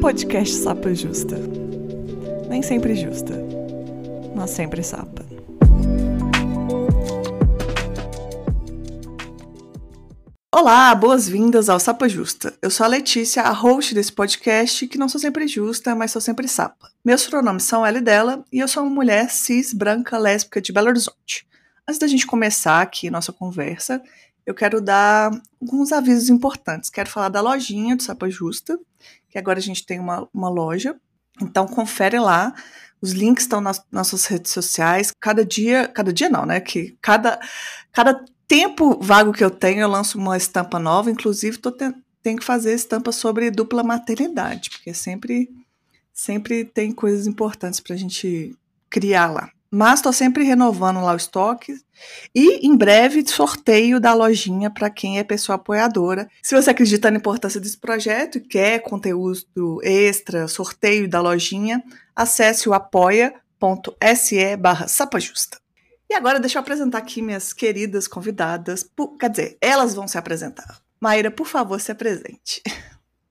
Podcast Sapa Justa. Nem sempre justa, mas sempre sapa. Olá, boas-vindas ao Sapa Justa. Eu sou a Letícia, a host desse podcast, que não sou sempre justa, mas sou sempre sapa. Meus pronomes são ela e dela, e eu sou uma mulher cis, branca, lésbica de Belo Horizonte. Antes da gente começar aqui nossa conversa, eu quero dar alguns avisos importantes. Quero falar da lojinha do Sapa Justa, que agora a gente tem uma, uma loja. Então confere lá. Os links estão nas nossas redes sociais. Cada dia, cada dia não, né? Que cada, cada tempo vago que eu tenho, eu lanço uma estampa nova. Inclusive, tô te, tenho que fazer estampa sobre dupla maternidade, porque sempre, sempre tem coisas importantes para a gente criar lá. Mas estou sempre renovando lá o estoque. E em breve sorteio da lojinha para quem é pessoa apoiadora. Se você acredita na importância desse projeto e quer conteúdo extra, sorteio da lojinha, acesse o apoia.se barra sapajusta. E agora deixa eu apresentar aqui minhas queridas convidadas. Por, quer dizer, elas vão se apresentar. Maíra, por favor, se apresente.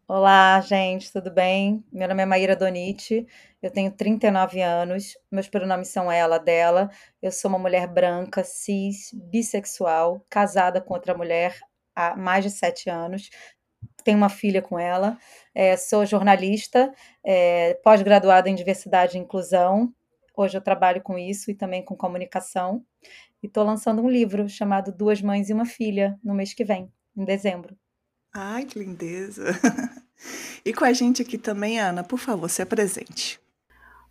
Olá, gente, tudo bem? Meu nome é Maíra Donite, eu tenho 39 anos, meus pronomes são ela, dela. Eu sou uma mulher branca, cis, bissexual, casada com outra mulher há mais de sete anos. Tenho uma filha com ela. É, sou jornalista, é, pós-graduada em diversidade e inclusão. Hoje eu trabalho com isso e também com comunicação. E estou lançando um livro chamado Duas Mães e uma Filha no mês que vem, em dezembro. Ai, que lindeza! E com a gente aqui também, Ana, por favor, se apresente.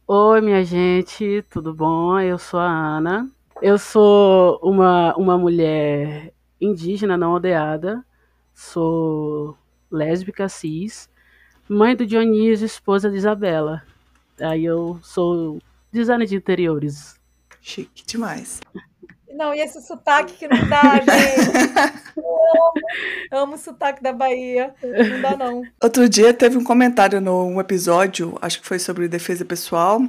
Oi, minha gente, tudo bom? Eu sou a Ana. Eu sou uma, uma mulher indígena não aldeada. Sou lésbica, cis. Mãe do Dionísio, esposa de Isabela. Aí eu sou designer de interiores. Chique demais. Não, e esse sotaque que não dá, gente. amo, amo o sotaque da Bahia. Não dá, não. Outro dia teve um comentário num episódio, acho que foi sobre defesa pessoal,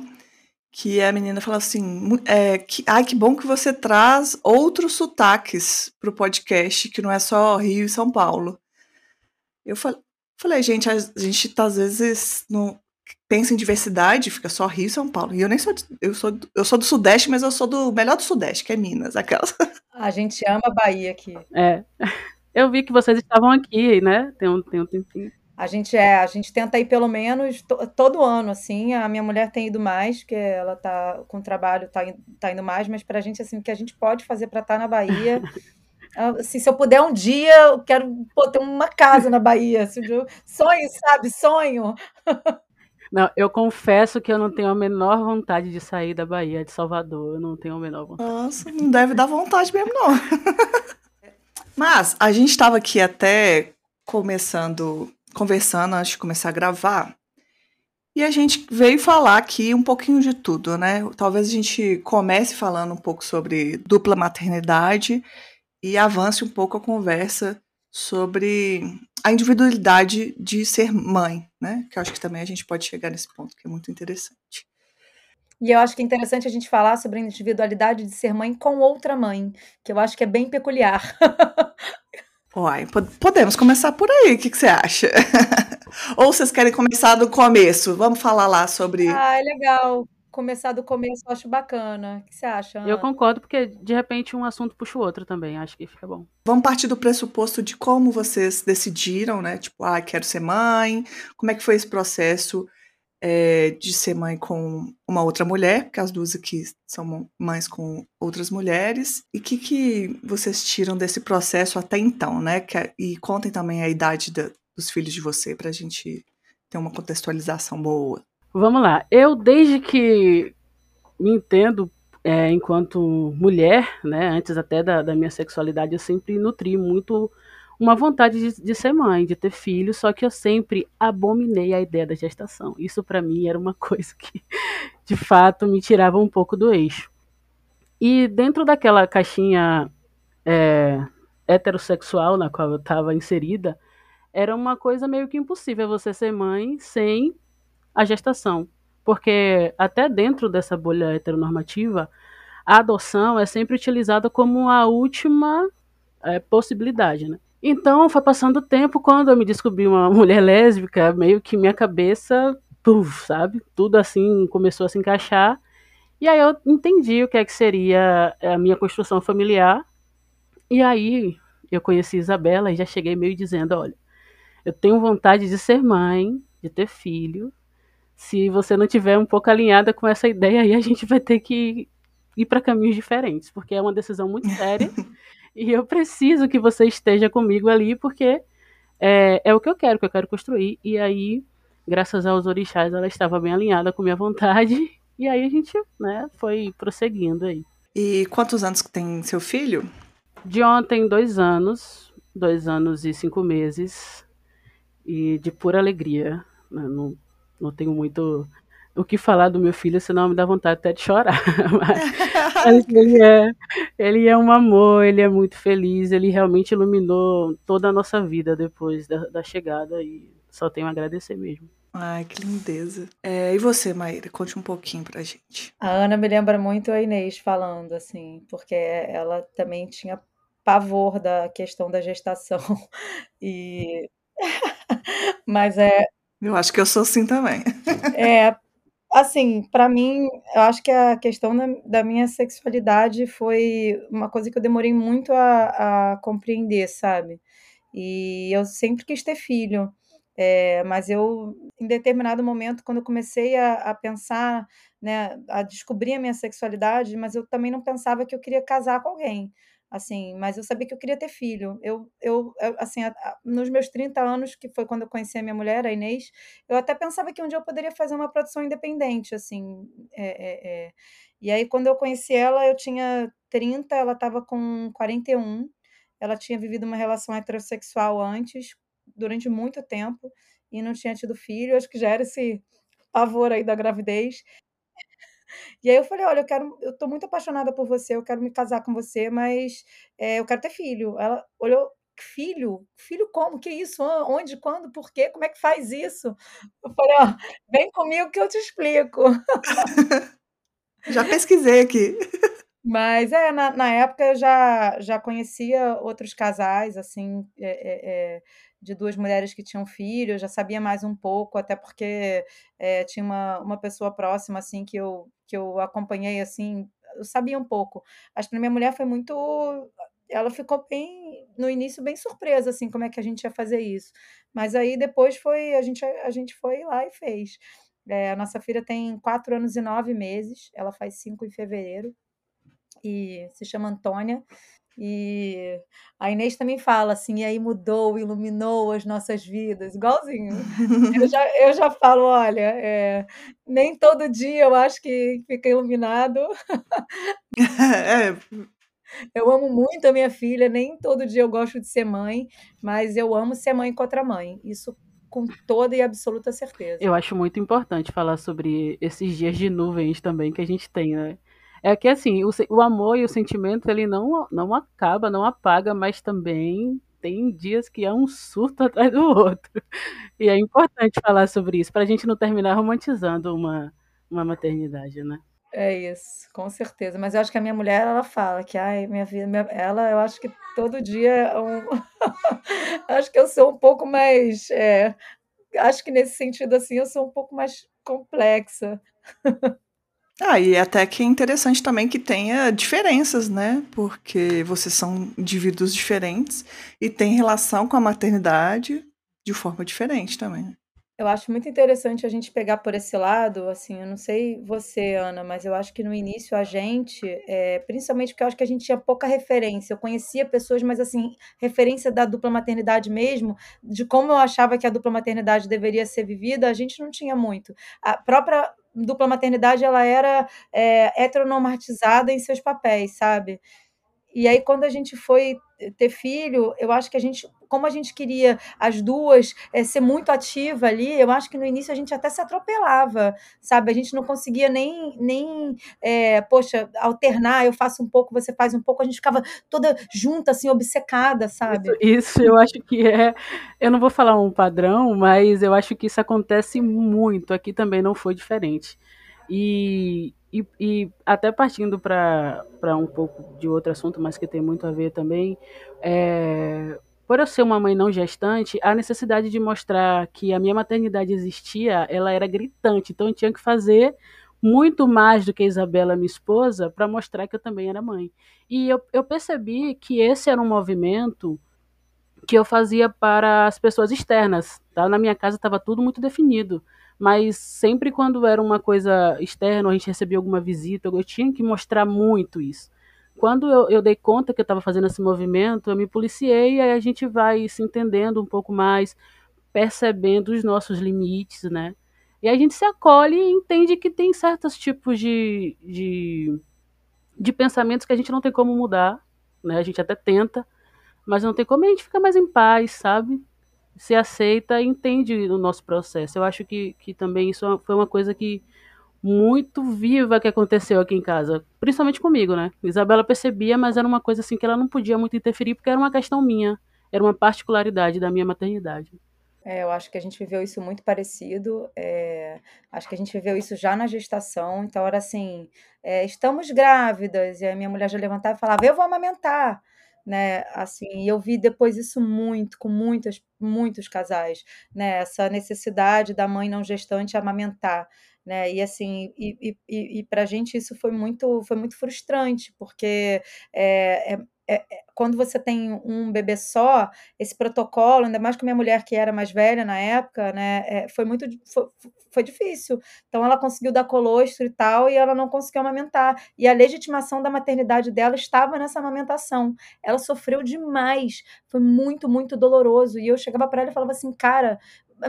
que a menina falou assim: é, que, ai, que bom que você traz outros sotaques pro podcast, que não é só Rio e São Paulo. Eu falei, falei gente, a gente tá, às vezes não pensa em diversidade, fica só Rio e São Paulo. E eu nem sou, eu sou, eu sou do Sudeste, mas eu sou do melhor do Sudeste, que é Minas, aquelas. A gente ama a Bahia aqui. É. Eu vi que vocês estavam aqui, né? Tem um, tem um tempinho. A gente é, a gente tenta ir pelo menos to, todo ano, assim. A minha mulher tem ido mais, porque ela tá com o trabalho, tá, tá indo mais, mas pra gente, assim, o que a gente pode fazer para estar tá na Bahia. Assim, se eu puder um dia, eu quero pô, ter uma casa na Bahia. Assim, sonho, sabe? Sonho. Não, eu confesso que eu não tenho a menor vontade de sair da Bahia, de Salvador. Eu não tenho a menor vontade. Nossa, não deve dar vontade mesmo, não. Mas a gente estava aqui até começando, conversando antes de começar a gravar. E a gente veio falar aqui um pouquinho de tudo, né? Talvez a gente comece falando um pouco sobre dupla maternidade e avance um pouco a conversa sobre a individualidade de ser mãe, né? Que eu acho que também a gente pode chegar nesse ponto, que é muito interessante. E eu acho que é interessante a gente falar sobre a individualidade de ser mãe com outra mãe, que eu acho que é bem peculiar. Uai, podemos começar por aí, o que, que você acha? Ou vocês querem começar do começo? Vamos falar lá sobre. Ah, é legal começar do começo eu acho bacana. O que você acha? Ana? Eu concordo, porque de repente um assunto puxa o outro também. Acho que fica bom. Vamos partir do pressuposto de como vocês decidiram, né? Tipo, ah, quero ser mãe. Como é que foi esse processo é, de ser mãe com uma outra mulher? Porque as duas aqui são mães com outras mulheres. E o que, que vocês tiram desse processo até então, né? Que, e contem também a idade da, dos filhos de você, pra gente ter uma contextualização boa. Vamos lá. Eu, desde que me entendo é, enquanto mulher, né, antes até da, da, minha sexualidade, eu sempre nutri muito uma vontade de, de, ser mãe, de ter filho, só que eu sempre abominei a ideia da gestação. Isso para mim era uma coisa que, de fato, me tirava um pouco do eixo. E dentro daquela caixinha é, heterossexual na qual eu estava inserida, era uma coisa meio que impossível você ser mãe sem a gestação. Porque até dentro dessa bolha heteronormativa, a adoção é sempre utilizada como a última é, possibilidade. Né? Então, foi passando o tempo, quando eu me descobri uma mulher lésbica, meio que minha cabeça, puff, sabe? Tudo assim começou a se encaixar. E aí eu entendi o que é que seria a minha construção familiar. E aí eu conheci Isabela e já cheguei meio dizendo, olha, eu tenho vontade de ser mãe, de ter filho. Se você não tiver um pouco alinhada com essa ideia aí, a gente vai ter que ir para caminhos diferentes, porque é uma decisão muito séria. e eu preciso que você esteja comigo ali, porque é, é o que eu quero, que eu quero construir. E aí, graças aos orixás, ela estava bem alinhada com minha vontade. E aí a gente, né, foi prosseguindo aí. E quantos anos tem seu filho? De ontem, dois anos, dois anos e cinco meses, e de pura alegria. Né? Não, não tenho muito o que falar do meu filho, senão me dá vontade até de chorar. Mas, ele, é, ele é um amor, ele é muito feliz, ele realmente iluminou toda a nossa vida depois da, da chegada e só tenho a agradecer mesmo. Ai, que lindeza. É, e você, Maíra? Conte um pouquinho pra gente. A Ana me lembra muito a Inês falando, assim, porque ela também tinha pavor da questão da gestação. E. Mas é. Eu acho que eu sou assim também. É, assim, para mim, eu acho que a questão da, da, minha sexualidade foi uma coisa que eu demorei muito a, a compreender, sabe? E eu sempre quis ter filho. É, mas eu, em determinado momento, quando eu comecei a, a pensar, né, a descobrir a minha sexualidade, mas eu também não pensava que eu queria casar com alguém, assim, mas eu sabia que eu queria ter filho. Eu, eu, assim, a, a, nos meus 30 anos, que foi quando eu conheci a minha mulher, a Inês, eu até pensava que um dia eu poderia fazer uma produção independente, assim, é, é, é. e aí quando eu conheci ela, eu tinha 30, ela estava com 41, ela tinha vivido uma relação heterossexual antes, durante muito tempo e não tinha tido filho, acho que já era esse pavor aí da gravidez. E aí eu falei, olha, eu quero, eu tô muito apaixonada por você, eu quero me casar com você, mas é, eu quero ter filho. Ela olhou, filho? Filho como? Que isso? Onde? Quando? Por quê? Como é que faz isso? Eu falei, ó, vem comigo que eu te explico. Já pesquisei aqui. Mas é, na, na época eu já, já conhecia outros casais, assim, é, é, de duas mulheres que tinham filho, eu já sabia mais um pouco, até porque é, tinha uma, uma pessoa próxima, assim, que eu, que eu acompanhei, assim, eu sabia um pouco. Acho que minha mulher foi muito. Ela ficou bem, no início, bem surpresa, assim, como é que a gente ia fazer isso. Mas aí depois foi, a gente, a gente foi lá e fez. É, a nossa filha tem quatro anos e nove meses, ela faz cinco em fevereiro, e se chama Antônia. E a Inês também fala assim, e aí mudou, iluminou as nossas vidas, igualzinho. Eu já, eu já falo, olha, é, nem todo dia eu acho que fica iluminado. É. Eu amo muito a minha filha, nem todo dia eu gosto de ser mãe, mas eu amo ser mãe com outra mãe. Isso com toda e absoluta certeza. Eu acho muito importante falar sobre esses dias de nuvens também que a gente tem, né? É que assim, o, o amor e o sentimento ele não, não acaba, não apaga, mas também tem dias que é um surto atrás do outro. E é importante falar sobre isso, para a gente não terminar romantizando uma, uma maternidade, né? É isso, com certeza. Mas eu acho que a minha mulher, ela fala que, ai, minha vida, minha... ela, eu acho que todo dia é um... acho que eu sou um pouco mais, é... acho que nesse sentido, assim, eu sou um pouco mais complexa. Ah, e até que é interessante também que tenha diferenças, né? Porque vocês são indivíduos diferentes e têm relação com a maternidade de forma diferente também. Né? Eu acho muito interessante a gente pegar por esse lado, assim, eu não sei você, Ana, mas eu acho que no início a gente, é, principalmente porque eu acho que a gente tinha pouca referência. Eu conhecia pessoas, mas assim, referência da dupla maternidade mesmo, de como eu achava que a dupla maternidade deveria ser vivida, a gente não tinha muito. A própria dupla maternidade ela era é, heteronormatizada em seus papéis, sabe? E aí, quando a gente foi ter filho, eu acho que a gente, como a gente queria as duas é, ser muito ativa ali, eu acho que no início a gente até se atropelava, sabe? A gente não conseguia nem, nem é, poxa, alternar, eu faço um pouco, você faz um pouco, a gente ficava toda junta, assim, obcecada, sabe? Isso, isso eu acho que é, eu não vou falar um padrão, mas eu acho que isso acontece muito, aqui também não foi diferente. E, e, e até partindo para um pouco de outro assunto, mas que tem muito a ver também, é, por eu ser uma mãe não gestante, a necessidade de mostrar que a minha maternidade existia, ela era gritante. Então eu tinha que fazer muito mais do que a Isabela, minha esposa, para mostrar que eu também era mãe. E eu, eu percebi que esse era um movimento que eu fazia para as pessoas externas. Tá? Na minha casa estava tudo muito definido. Mas sempre quando era uma coisa externa, a gente recebia alguma visita, eu tinha que mostrar muito isso. Quando eu, eu dei conta que eu estava fazendo esse movimento, eu me policiei e aí a gente vai se entendendo um pouco mais, percebendo os nossos limites, né? E a gente se acolhe e entende que tem certos tipos de, de, de pensamentos que a gente não tem como mudar, né? A gente até tenta, mas não tem como a gente fica mais em paz, sabe? Se aceita e entende o nosso processo. Eu acho que, que também isso foi uma coisa que muito viva que aconteceu aqui em casa, principalmente comigo, né? Isabela percebia, mas era uma coisa assim que ela não podia muito interferir porque era uma questão minha, era uma particularidade da minha maternidade. É, eu acho que a gente viveu isso muito parecido. É, acho que a gente viveu isso já na gestação. Então, era assim: é, estamos grávidas. E a minha mulher já levantava e falava: Eu vou amamentar. Né, assim, eu vi depois isso muito, com muitas, muitos casais, né, essa necessidade da mãe não gestante amamentar, né, e assim, e, e, e para a gente isso foi muito, foi muito frustrante, porque é, é é, é, quando você tem um bebê só, esse protocolo, ainda mais com minha mulher que era mais velha na época, né, é, foi muito foi, foi, difícil. Então ela conseguiu dar colostro e tal, e ela não conseguiu amamentar. E a legitimação da maternidade dela estava nessa amamentação. Ela sofreu demais, foi muito, muito doloroso. E eu chegava para ela e falava assim, cara,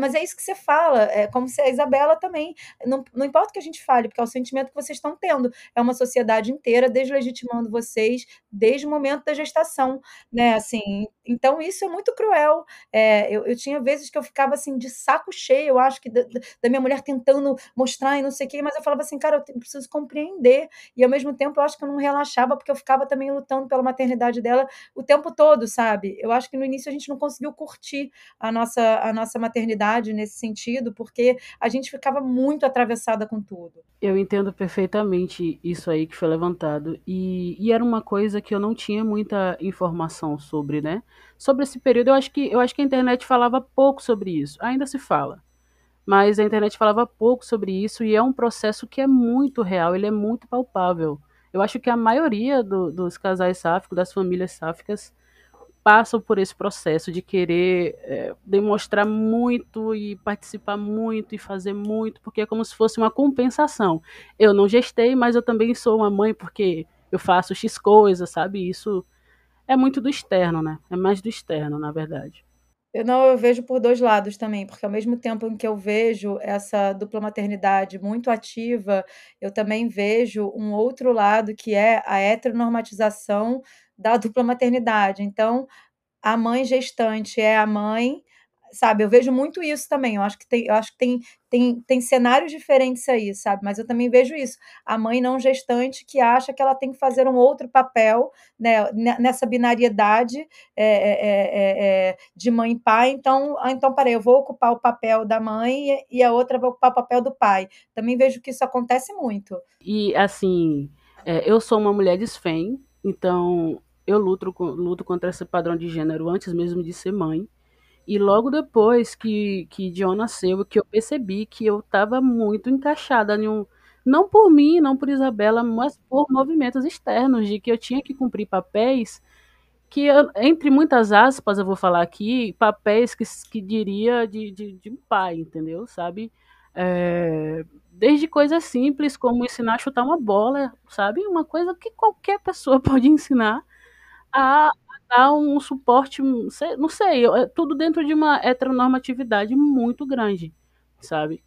mas é isso que você fala, é como se a Isabela também, não, não importa o que a gente fale, porque é o sentimento que vocês estão tendo, é uma sociedade inteira deslegitimando vocês desde o momento da gestação, né, assim, então isso é muito cruel, é, eu, eu tinha vezes que eu ficava assim de saco cheio, eu acho que da, da minha mulher tentando mostrar e não sei o que, mas eu falava assim, cara, eu preciso compreender, e ao mesmo tempo eu acho que eu não relaxava, porque eu ficava também lutando pela maternidade dela o tempo todo, sabe, eu acho que no início a gente não conseguiu curtir a nossa, a nossa maternidade nesse sentido, porque a gente ficava muito atravessada com tudo. Eu entendo perfeitamente isso aí que foi levantado. E, e era uma coisa que eu não tinha muita informação sobre, né? Sobre esse período, eu acho que eu acho que a internet falava pouco sobre isso. Ainda se fala. Mas a internet falava pouco sobre isso e é um processo que é muito real, ele é muito palpável. Eu acho que a maioria do, dos casais sáficos, das famílias sáficas, passam por esse processo de querer é, demonstrar muito e participar muito e fazer muito, porque é como se fosse uma compensação. Eu não gestei, mas eu também sou uma mãe porque eu faço X coisas, sabe? Isso é muito do externo, né? É mais do externo, na verdade. Eu não, eu vejo por dois lados também, porque ao mesmo tempo em que eu vejo essa dupla maternidade muito ativa, eu também vejo um outro lado que é a heteronormatização da dupla maternidade. Então, a mãe gestante é a mãe, sabe? Eu vejo muito isso também. Eu acho que tem, eu acho que tem, tem, tem cenários diferentes aí, sabe? Mas eu também vejo isso. A mãe não gestante que acha que ela tem que fazer um outro papel né, nessa binariedade é, é, é, de mãe e pai. Então, então, peraí, eu vou ocupar o papel da mãe e a outra vai ocupar o papel do pai. Também vejo que isso acontece muito. E assim, eu sou uma mulher desfém, então eu luto, luto contra esse padrão de gênero antes mesmo de ser mãe. E logo depois que, que John nasceu, que eu percebi que eu estava muito encaixada em um. Não por mim, não por Isabela, mas por movimentos externos, de que eu tinha que cumprir papéis que, entre muitas aspas, eu vou falar aqui, papéis que, que diria de, de, de um pai, entendeu? Sabe? É, desde coisas simples como ensinar a chutar uma bola, sabe? Uma coisa que qualquer pessoa pode ensinar a, dar um suporte, não sei, é tudo dentro de uma heteronormatividade muito grande, sabe?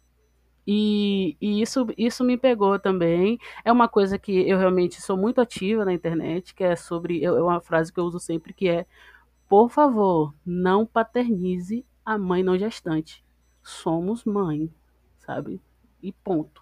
E, e, isso, isso me pegou também. É uma coisa que eu realmente sou muito ativa na internet, que é sobre. É uma frase que eu uso sempre que é: por favor, não paternize a mãe não gestante. Somos mãe, sabe? E ponto.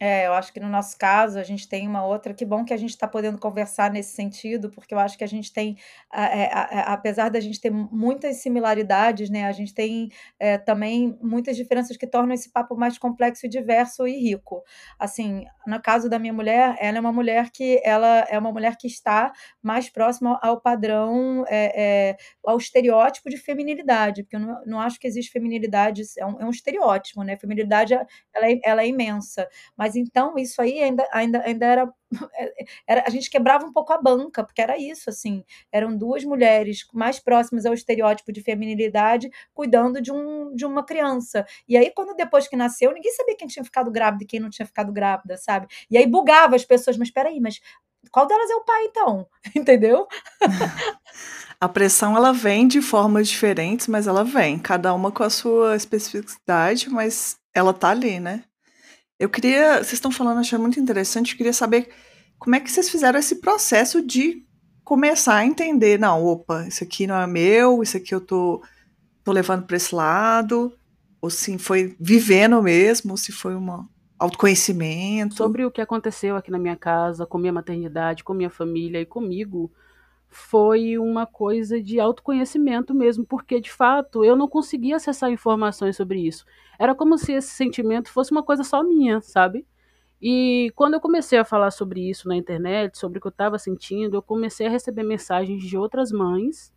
É, eu acho que no nosso caso a gente tem uma outra que bom que a gente está podendo conversar nesse sentido, porque eu acho que a gente tem, a eh, a a apesar da gente ter muitas similaridades, né, a gente tem, eh, também muitas diferenças que tornam esse papo mais complexo diverso e rico. Assim, no caso da minha mulher, ela é uma mulher que ela é uma mulher que está mais próxima ao padrão, eh eh, ao estereótipo de feminilidade, porque eu não não acho que existe feminilidade é um é um estereótipo, né, feminilidade ela é ela é imensa. Mas então isso aí ainda ainda ainda era era a gente quebrava um pouco a banca, porque era isso, assim, eram 2 mulheres mais próximas ao estereótipo de feminilidade, cuidando de um de uma criança. E aí quando depois que nasceu, ninguém sabia quem tinha ficado grávida e quem não tinha ficado grávida, sabe. E aí bugava as pessoas: "Mas espera aí, mas qual delas é o pai então?", entendeu? A pressão ela vem de formas diferentes, mas ela vem, cada uma com a sua especificidade, mas ela tá ali, né. Eu queria vocês estão falando, achei muito interessante, eu queria saber como é que vocês fizeram esse processo de começar a entender: "Não, opa, isso aqui não é meu, isso aqui eu tô tô levando para esse lado", ou se foi vivendo mesmo, ou se foi uma autoconhecimento? Sobre o que aconteceu aqui na minha casa, com minha maternidade, com minha família e comigo, foi uma coisa de autoconhecimento mesmo, porque de fato eu não conseguia acessar informações sobre isso. Era como se esse sentimento fosse uma coisa só minha, sabe. E quando eu comecei a falar sobre isso na internet, sobre o que eu estava sentindo, eu comecei a receber mensagens de outras mães,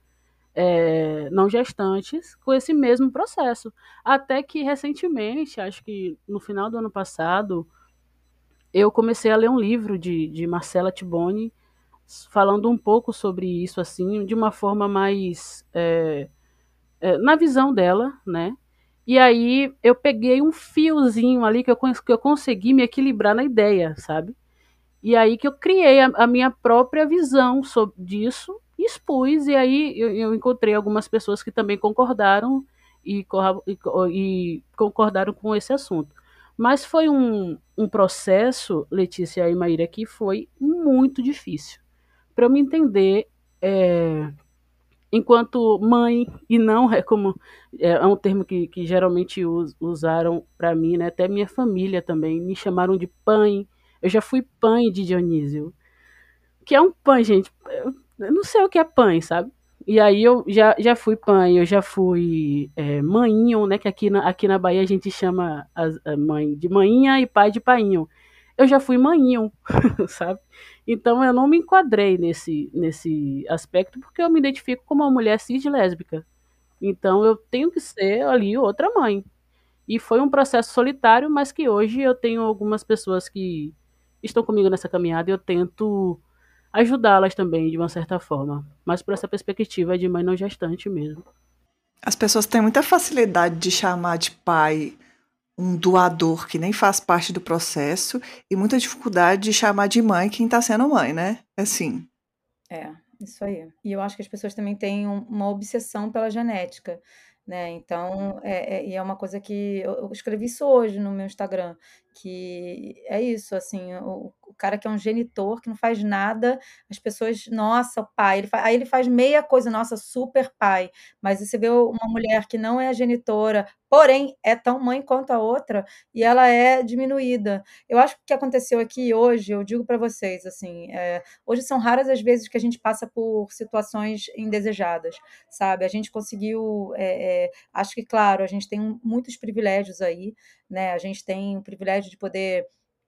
eh, não gestantes, com esse mesmo processo. Até que recentemente, acho que no final do ano passado, eu comecei a ler um livro de de Marcella Tiboni, falando um pouco sobre isso, assim, de uma forma mais, eh eh, na visão dela, né. E aí eu peguei um fiozinho ali que eu que eu consegui me equilibrar na ideia, sabe. E aí que eu criei a a minha própria visão sob disso, expus, e aí eu eu encontrei algumas pessoas que também concordaram e e e concordaram com esse assunto. Mas foi um um processo, Letícia e Maíra, que foi muito difícil. Pra eu me entender, eh, enquanto mãe, e não é como é é um termo que que geralmente us usaram pra mim, né, até minha família também, me chamaram de "pãe", eu já fui "pãe" de Dionísio. Que é um "pãe", gente? Eu não sei o que é "pãe", sabe. E aí eu já já fui "pãe", eu já fui, "mainho", né, que aqui na aqui na Bahia a gente chama as a mãe de "mainha" e pai de "painho". Eu já fui "mainho", sabe. Então eu não me enquadrei nesse nesse aspecto, porque eu me identifico como uma mulher cis lésbica. Então eu tenho que ser ali outra mãe. E foi um processo solitário, mas que hoje eu tenho algumas pessoas que estão comigo nessa caminhada e eu tento ajudá-las também de uma certa forma, mas por essa perspectiva de mãe não gestante mesmo. As pessoas têm muita facilidade de chamar de pai um doador que nem faz parte do processo, e muita dificuldade de chamar de mãe quem tá sendo mãe, né, assim. É, isso aí. E eu acho que as pessoas também têm um uma obsessão pela genética, né, então, é é é uma coisa que eu eu escrevi isso hoje no meu Instagram, que é isso, assim, o o cara que é um genitor, que não faz nada, as pessoas: "Nossa, pai", ele fa aí ele faz meia coisa: "Nossa, super pai", mas você vê uma mulher que não é genitora, porém é tão mãe quanto a outra, e ela é diminuída. Eu acho que o que aconteceu aqui hoje, eu digo pra vocês, assim, eh, hoje são raras as vezes que a gente passa por situações indesejadas, sabe. A gente conseguiu, eh eh, acho que, claro, a gente tem muitos privilégios aí, né, a gente tem o privilégio de poder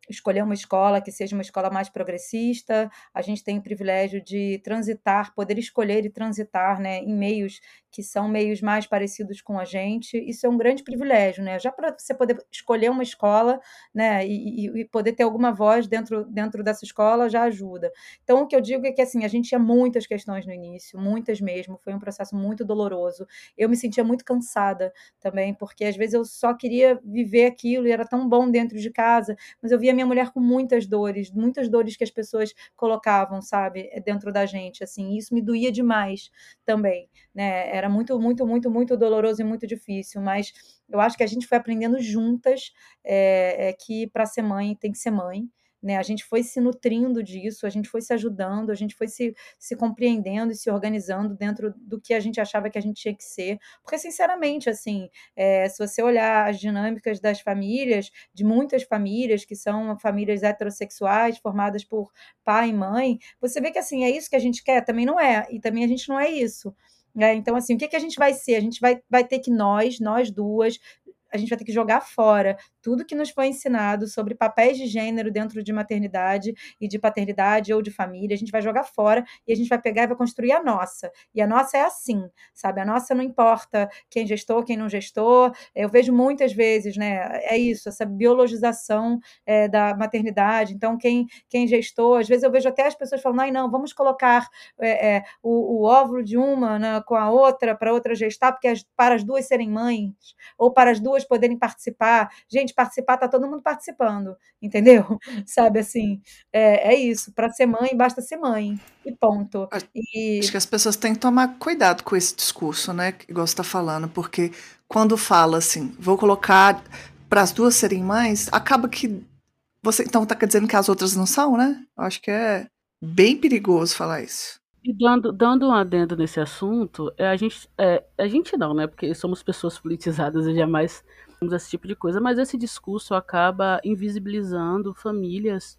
escolher uma escola que seja uma escola mais progressista, a gente tem o privilégio de transitar, poder escolher e transitar, né, em meios que são meios mais parecidos com a gente, isso é um grande privilégio, né, já pra você poder escolher uma escola, né, e e poder ter alguma voz dentro dentro dessa escola já ajuda. Então o que eu digo é que, assim, a gente tinha muitas questões no início, muitas mesmo, foi um processo muito doloroso. Eu me sentia muito cansada também, porque às vezes eu só queria viver aquilo e era tão bom dentro de casa, mas eu via minha mulher com muitas dores, muitas dores que as pessoas colocavam, sabe, dentro da gente, assim, isso me doía demais também, né, muito, muito, muito, muito doloroso e muito difícil, mas eu acho que a gente foi aprendendo juntas, eh eh, que pra ser mãe tem que ser mãe, né? A gente foi se nutrindo disso, a gente foi se ajudando, a gente foi se, se compreendendo e se organizando dentro do que a gente achava que a gente tinha que ser. Porque, sinceramente, assim, é, se você olhar as dinâmicas das famílias, de muitas famílias que são famílias heterossexuais, formadas por pai e mãe, você vê que assim, é isso que a gente quer? Também não é, e também a gente não é isso. É, então, assim, o que, que a gente vai ser? A gente vai, vai ter que nós, nós duas, a gente vai ter que jogar fora tudo que nos foi ensinado sobre papéis de gênero dentro de maternidade e de paternidade ou de família, a gente vai jogar fora e a gente vai pegar e vai construir a nossa. E a nossa é assim, sabe? A nossa não importa quem gestou, quem não gestou. Eu vejo muitas vezes, né? É isso, essa biologização é, da maternidade. Então, quem, quem gestou, às vezes eu vejo até as pessoas falando, ai, não, vamos colocar é, é, o, o, óvulo de uma né, com a outra para outra gestar, porque as, para as duas serem mães, ou para as duas poderem participar. Gente, gente participar, tá todo mundo participando, entendeu? Sabe assim, é, é isso. Para ser mãe, basta ser mãe. E ponto. E... Acho que as pessoas têm que tomar cuidado com esse discurso, né? Igual você está falando, porque quando fala assim, vou colocar para as duas serem mães, acaba que você então tá dizendo que as outras não são, né? Eu acho que é bem perigoso falar isso. E dando, dando um adendo nesse assunto, é, a gente, é, a gente não, né? Porque somos pessoas politizadas e jamais esse tipo de coisa, mas esse discurso acaba invisibilizando famílias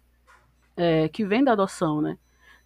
é, que vêm da adoção, né?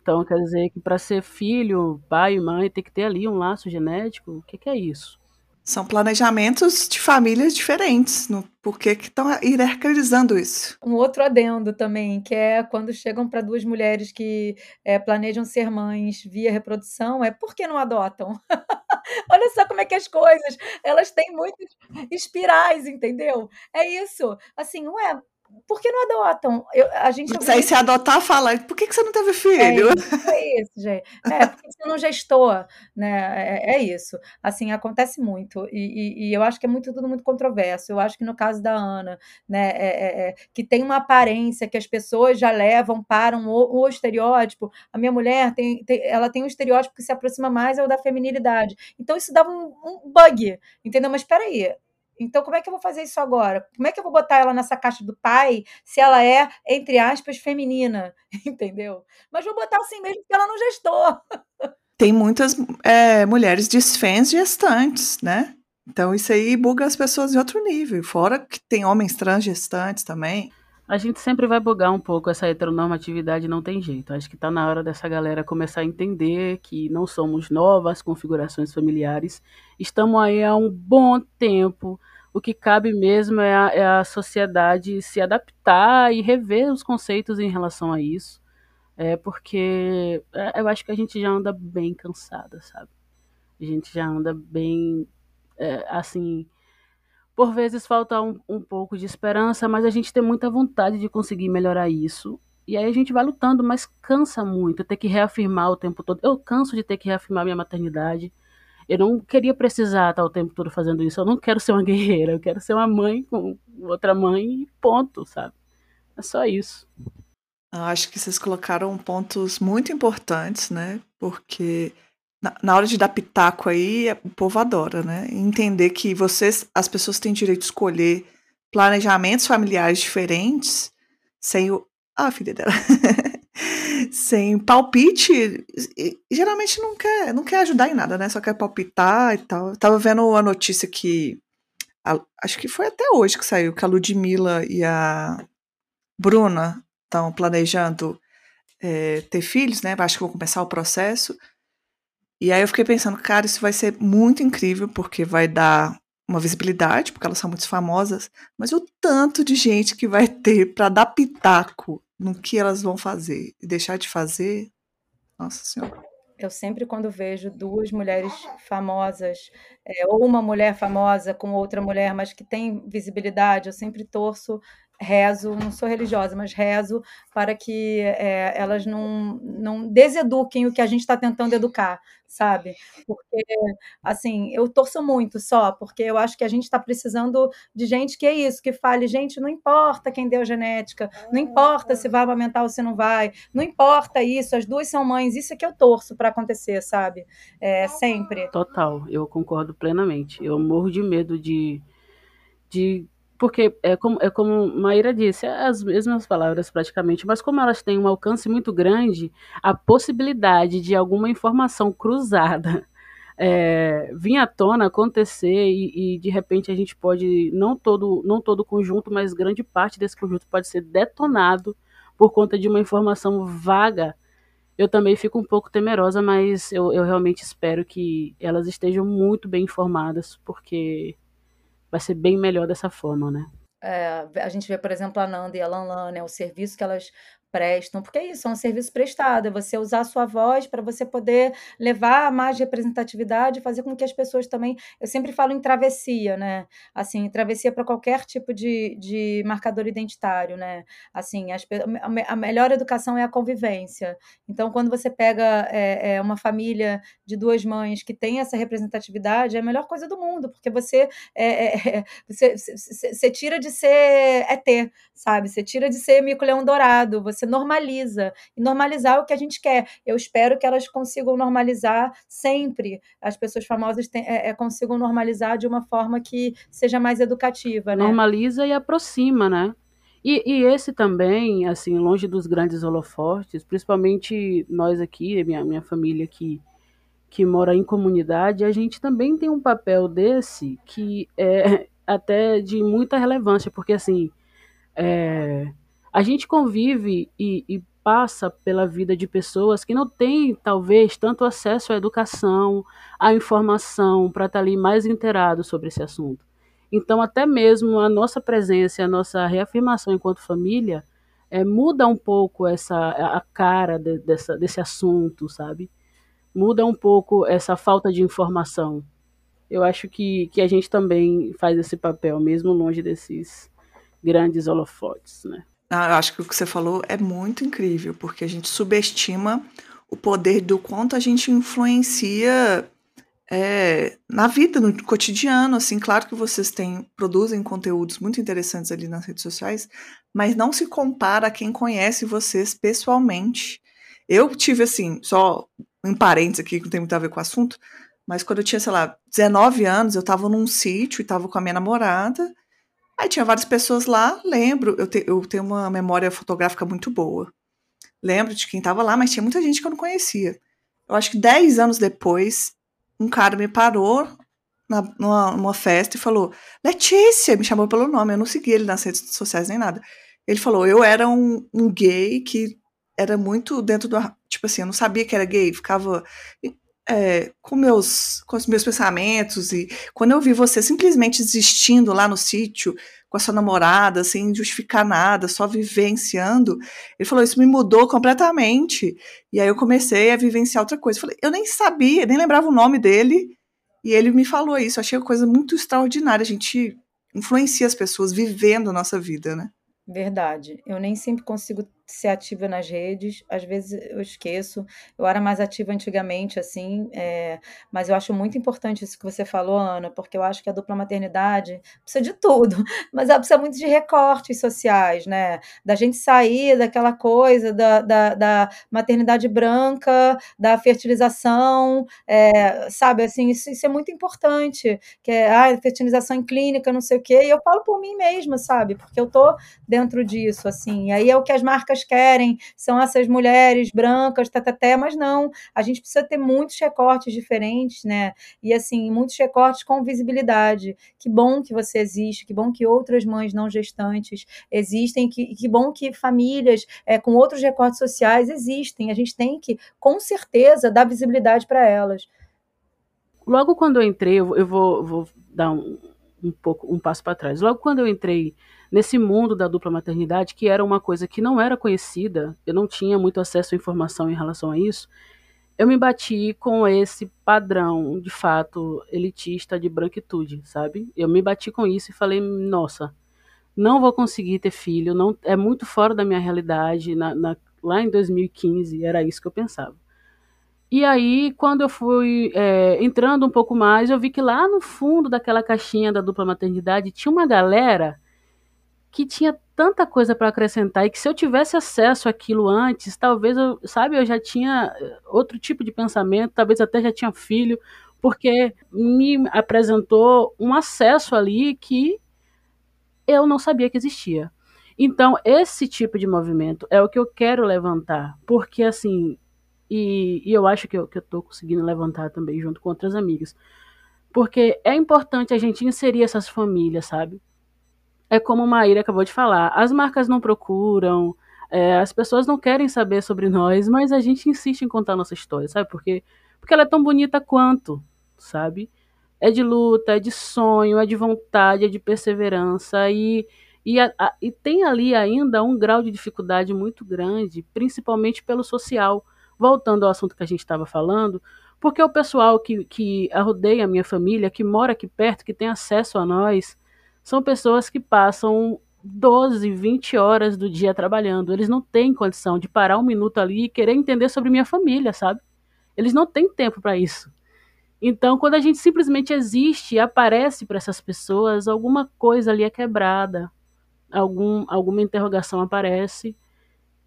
Então, quer dizer que para ser filho, pai e mãe, tem que ter ali um laço genético. O que, que é isso? São planejamentos de famílias diferentes. No, por que estão hierarquizando isso? Um outro adendo também, que é quando chegam para duas mulheres que é, planejam ser mães via reprodução, é por que não adotam? Olha só como é que as coisas, elas têm muitas espirais, entendeu? É isso. Assim, ué, por que não adotam? Eu, a gente Mas aí se adotar, fala, por que, que você não teve filho? É isso, é isso gente. É, porque você não gestou, né? É, é, isso. Assim, acontece muito. E, e, e, eu acho que é muito, tudo muito controverso. Eu acho que no caso da Ana, né, é, é, é que tem uma aparência que as pessoas já levam para um, o estereótipo. A minha mulher tem, tem, ela tem um estereótipo que se aproxima mais ao da feminilidade. Então, isso dava um, um bug, entendeu? Mas espera aí, então, como é que eu vou fazer isso agora? Como é que eu vou botar ela nessa caixa do pai se ela é, entre aspas, feminina? Entendeu? Mas vou botar assim mesmo porque ela não gestou. Tem muitas é, mulheres desfãs gestantes, né? Então, isso aí buga as pessoas em outro nível. Fora que tem homens trans gestantes também. A gente sempre vai bugar um pouco essa heteronormatividade, não tem jeito. Acho que está na hora dessa galera começar a entender que não somos novas configurações familiares. Estamos aí há um bom tempo. O que cabe mesmo é a, é a sociedade se adaptar e rever os conceitos em relação a isso. É porque é, eu acho que a gente já anda bem cansada, sabe? A gente já anda bem, é, assim, por vezes falta um, um pouco de esperança, mas a gente tem muita vontade de conseguir melhorar isso. E aí a gente vai lutando, mas cansa muito ter que reafirmar o tempo todo. Eu canso de ter que reafirmar minha maternidade. Eu não queria precisar estar o tempo todo fazendo isso. Eu não quero ser uma guerreira. Eu quero ser uma mãe com outra mãe e ponto, sabe? É só isso. Acho que vocês colocaram pontos muito importantes, né? Porque na, na hora de dar pitaco aí, o povo adora, né? Entender que vocês, as pessoas têm direito de escolher planejamentos familiares diferentes sem o. Ah, filha dela. sem palpite, geralmente não quer, não quer ajudar em nada, né? Só quer palpitar e tal. Tava vendo a notícia que. A, acho que foi até hoje que saiu, que a Ludmilla e a Bruna estão planejando é, ter filhos, né? Acho que vão começar o processo. E aí eu fiquei pensando, cara, isso vai ser muito incrível, porque vai dar uma visibilidade, porque elas são muito famosas, mas o tanto de gente que vai ter para dar pitaco no que elas vão fazer e deixar de fazer. Nossa Senhora. Eu sempre, quando vejo duas mulheres famosas, é, ou uma mulher famosa com outra mulher, mas que tem visibilidade, eu sempre torço rezo, não sou religiosa, mas rezo para que é, elas não, não deseduquem o que a gente está tentando educar, sabe? Porque, assim, eu torço muito só, porque eu acho que a gente está precisando de gente que é isso, que fale, gente, não importa quem deu genética, não importa se vai amamentar ou se não vai, não importa isso, as duas são mães, isso é que eu torço para acontecer, sabe? É, sempre. Total, eu concordo plenamente. Eu morro de medo de, de porque é como, é como Maíra disse, é as mesmas palavras praticamente, mas como elas têm um alcance muito grande, a possibilidade de alguma informação cruzada é, vir à tona, acontecer e, e, de repente a gente pode, não todo, não todo conjunto, mas grande parte desse conjunto pode ser detonado por conta de uma informação vaga. Eu também fico um pouco temerosa, mas eu, eu realmente espero que elas estejam muito bem informadas, porque vai ser bem melhor dessa forma, né? É, a gente vê, por exemplo, a Nanda e a Lanlan, né, o serviço que elas prestam, porque é isso, é um serviço prestado, é você usar a sua voz para você poder levar mais representatividade, fazer com que as pessoas também, eu sempre falo em travessia, né, assim, travessia para qualquer tipo de, de marcador identitário, né, assim, as, a, melhor educação é a convivência, então quando você pega é, é, uma família de duas mães que tem essa representatividade, é a melhor coisa do mundo, porque você, é, é você, você, você tira de ser ET, sabe, você tira de ser mico-leão dourado, você normaliza. E normalizar é o que a gente quer. Eu espero que elas consigam normalizar sempre. As pessoas famosas tem, é, é, consigam normalizar de uma forma que seja mais educativa. Né? Normaliza e aproxima, né? E, e, esse também, assim, longe dos grandes holofortes, principalmente nós aqui, minha, minha família aqui, que mora em comunidade, a gente também tem um papel desse que é até de muita relevância, porque assim, é, a gente convive e, e passa pela vida de pessoas que não têm, talvez, tanto acesso à educação, à informação, para estar tá ali mais inteirado sobre esse assunto. Então, até mesmo a nossa presença, a nossa reafirmação enquanto família, é, muda um pouco essa a cara de, dessa, desse assunto, sabe? Muda um pouco essa falta de informação. Eu acho que, que a gente também faz esse papel, mesmo longe desses grandes holofotes, né? Ah, eu acho que o que você falou é muito incrível, porque a gente subestima o poder do quanto a gente influencia é, na vida, no cotidiano. Assim, claro que vocês têm, produzem conteúdos muito interessantes ali nas redes sociais, mas não se compara a quem conhece vocês pessoalmente. Eu tive, assim, só em parênteses aqui, que não tem muito a ver com o assunto, mas quando eu tinha, sei lá, 19 anos, eu estava num sítio e estava com a minha namorada. Aí tinha várias pessoas lá, lembro, eu, te, eu tenho uma memória fotográfica muito boa. Lembro de quem estava lá, mas tinha muita gente que eu não conhecia. Eu acho que 10 anos depois, um cara me parou na, numa, numa, festa e falou: Letícia, me chamou pelo nome, eu não segui ele nas redes sociais nem nada. Ele falou: eu era um, um gay que era muito dentro do. Tipo assim, eu não sabia que era gay, ficava é, com, meus, com os meus pensamentos e quando eu vi você simplesmente existindo lá no sítio com a sua namorada, sem justificar nada, só vivenciando, ele falou, isso me mudou completamente. E aí eu comecei a vivenciar outra coisa. Eu falei, eu nem sabia, nem lembrava o nome dele, e ele me falou isso. Eu achei uma coisa muito extraordinária. A gente influencia as pessoas vivendo a nossa vida, né? Verdade. Eu nem sempre consigo ser ativa nas redes, às vezes eu esqueço. Eu era mais ativa antigamente, assim, é, mas eu acho muito importante isso que você falou, Ana, porque eu acho que a dupla maternidade precisa de tudo, mas ela precisa muito de recortes sociais, né? Da gente sair daquela coisa da, da, da maternidade branca, da fertilização, é, sabe, assim, isso, isso, é muito importante, que é ah, fertilização em clínica, não sei o quê, e eu falo por mim mesma, sabe? Porque eu tô dentro disso, assim, e aí é o que as marcas querem, são essas mulheres brancas, tataté, mas não, a gente precisa ter muitos recortes diferentes, né? E assim, muitos recortes com visibilidade. Que bom que você existe, que bom que outras mães não gestantes existem, que, que bom que famílias é, com outros recortes sociais existem. A gente tem que, com certeza, dar visibilidade para elas. Logo quando eu entrei, eu vou, vou dar um, um pouco um passo para trás. Logo quando eu entrei nesse mundo da dupla maternidade, que era uma coisa que não era conhecida, eu não tinha muito acesso à informação em relação a isso, eu me bati com esse padrão, de fato, elitista de branquitude, sabe? Eu me bati com isso e falei, nossa, não vou conseguir ter filho, não é muito fora da minha realidade. Na, na, lá em 2015 era isso que eu pensava. E aí, quando eu fui é, entrando um pouco mais, eu vi que lá no fundo daquela caixinha da dupla maternidade tinha uma galera que tinha tanta coisa para acrescentar e que se eu tivesse acesso àquilo antes, talvez eu, sabe, eu já tinha eh, outro tipo de pensamento, talvez até já tinha filho, porque me apresentou um acesso ali que eu não sabia que existia. Então, esse tipo de movimento é o que eu quero levantar, porque assim, e, e eu acho que eu, que eu tô conseguindo levantar também junto com outras amigas, porque é importante a gente inserir essas famílias, sabe? É como a Maíra acabou de falar, as marcas não procuram, é, as pessoas não querem saber sobre nós, mas a gente insiste em contar nossa história, sabe? Porque, porque ela é tão bonita quanto, sabe? É de luta, é de sonho, é de vontade, é de perseverança e, e, a, a, e tem ali ainda um grau de dificuldade muito grande, principalmente pelo social. Voltando ao assunto que a gente estava falando, porque o pessoal que, que rodeia a minha família, que mora aqui perto, que tem acesso a nós, são pessoas que passam 12, 20 horas do dia trabalhando. Eles não têm condição de parar um minuto ali e querer entender sobre minha família, sabe? Eles não têm tempo para isso. Então, quando a gente simplesmente existe e aparece para essas pessoas, alguma coisa ali é quebrada, algum, alguma interrogação aparece.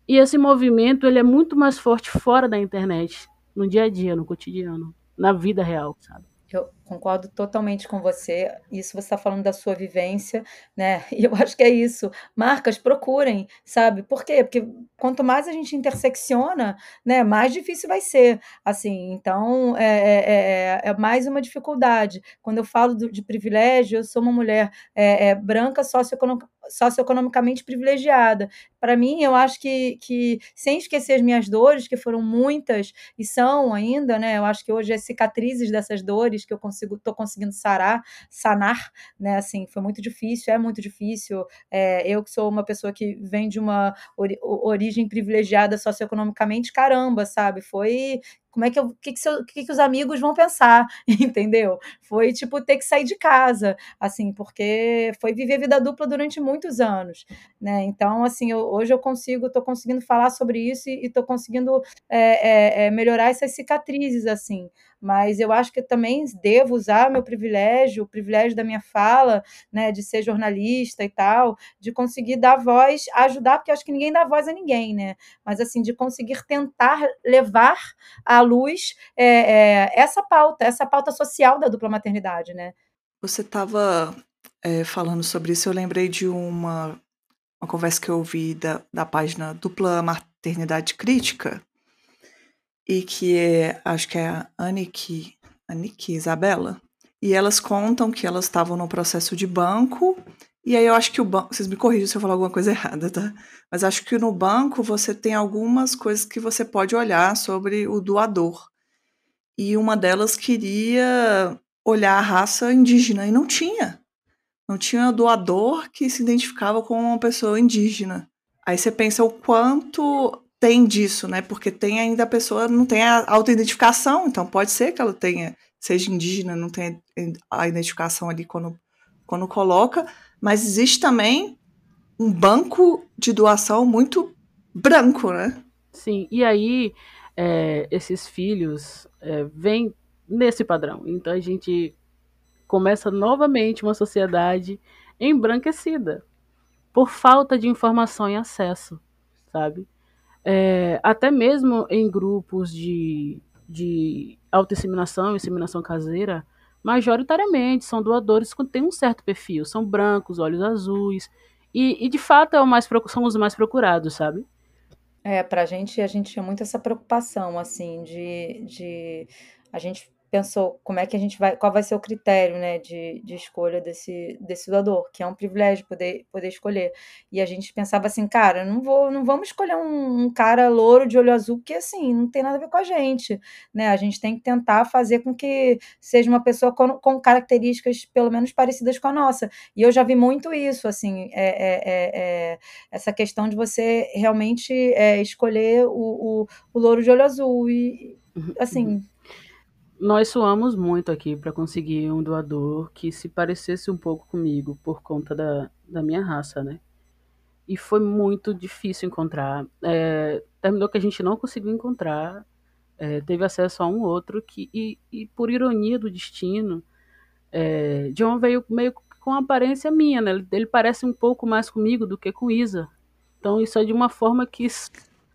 E esse movimento ele é muito mais forte fora da internet, no dia a dia, no cotidiano, na vida real, sabe? Eu concordo totalmente com você. Isso você está falando da sua vivência, né? E eu acho que é isso. Marcas, procurem, sabe? Por quê? Porque quanto mais a gente intersecciona, né, mais difícil vai ser. Assim, então é, é, é, é mais uma dificuldade. Quando eu falo do, de privilégio, eu sou uma mulher é, é branca socioeconomicamente privilegiada. Para mim, eu acho que, que, sem esquecer as minhas dores, que foram muitas e são ainda, né? Eu acho que hoje as cicatrizes dessas dores que eu consigo, tô conseguindo sarar, sanar, né? Assim, foi muito difícil, é muito difícil. É, eu que sou uma pessoa que vem de uma ori origem privilegiada socioeconomicamente, caramba, sabe? Foi como é que eu, que que, seu, que que os amigos vão pensar, entendeu? Foi tipo ter que sair de casa, assim, porque foi viver vida dupla durante muitos anos, né? Então, assim, eu, hoje eu consigo, estou conseguindo falar sobre isso e estou conseguindo é, é, é, melhorar essas cicatrizes, assim mas eu acho que também devo usar meu privilégio, o privilégio da minha fala, né, de ser jornalista e tal, de conseguir dar voz, ajudar, porque acho que ninguém dá voz a ninguém, né? Mas assim, de conseguir tentar levar à luz é, é, essa pauta, essa pauta social da dupla maternidade, né? Você estava é, falando sobre isso, eu lembrei de uma, uma conversa que eu ouvi da, da página Dupla Maternidade Crítica, e que é, acho que é a Aniki, Aniki Isabela, e elas contam que elas estavam no processo de banco, e aí eu acho que o banco, vocês me corrigem se eu falar alguma coisa errada, tá? Mas acho que no banco você tem algumas coisas que você pode olhar sobre o doador. E uma delas queria olhar a raça indígena e não tinha. Não tinha doador que se identificava como uma pessoa indígena. Aí você pensa o quanto tem disso, né? Porque tem ainda a pessoa não tem a autoidentificação, então pode ser que ela tenha, seja indígena, não tenha a identificação ali quando, quando coloca, mas existe também um banco de doação muito branco, né? Sim, e aí é, esses filhos é, vêm nesse padrão. Então a gente começa novamente uma sociedade embranquecida por falta de informação e acesso, sabe? é, até mesmo em grupos de, de autoinseminação, inseminação caseira, majoritariamente são doadores que têm um certo perfil, são brancos, olhos azuis, e, e de fato é o mais, são os mais procurados, sabe? É, pra gente, a gente tinha muito essa preocupação, assim, de, de a gente pensou como é que a gente vai, qual vai ser o critério, né, de, de escolha desse, desse doador, que é um privilégio poder, poder escolher. E a gente pensava assim, cara, não vou, não vamos escolher um, um, cara louro de olho azul, porque assim, não tem nada a ver com a gente, né? A gente tem que tentar fazer com que seja uma pessoa com, com características pelo menos parecidas com a nossa. E eu já vi muito isso, assim, é, é, é, é essa questão de você realmente é, escolher o, o, o louro de olho azul e uhum, assim uhum nós suamos muito aqui para conseguir um doador que se parecesse um pouco comigo por conta da, da minha raça, né? E foi muito difícil encontrar. É, terminou que a gente não conseguiu encontrar. É, teve acesso a um outro que, e, e por ironia do destino, é, John veio meio com aparência minha, né? Ele, ele parece um pouco mais comigo do que com Isa. Então isso é de uma forma que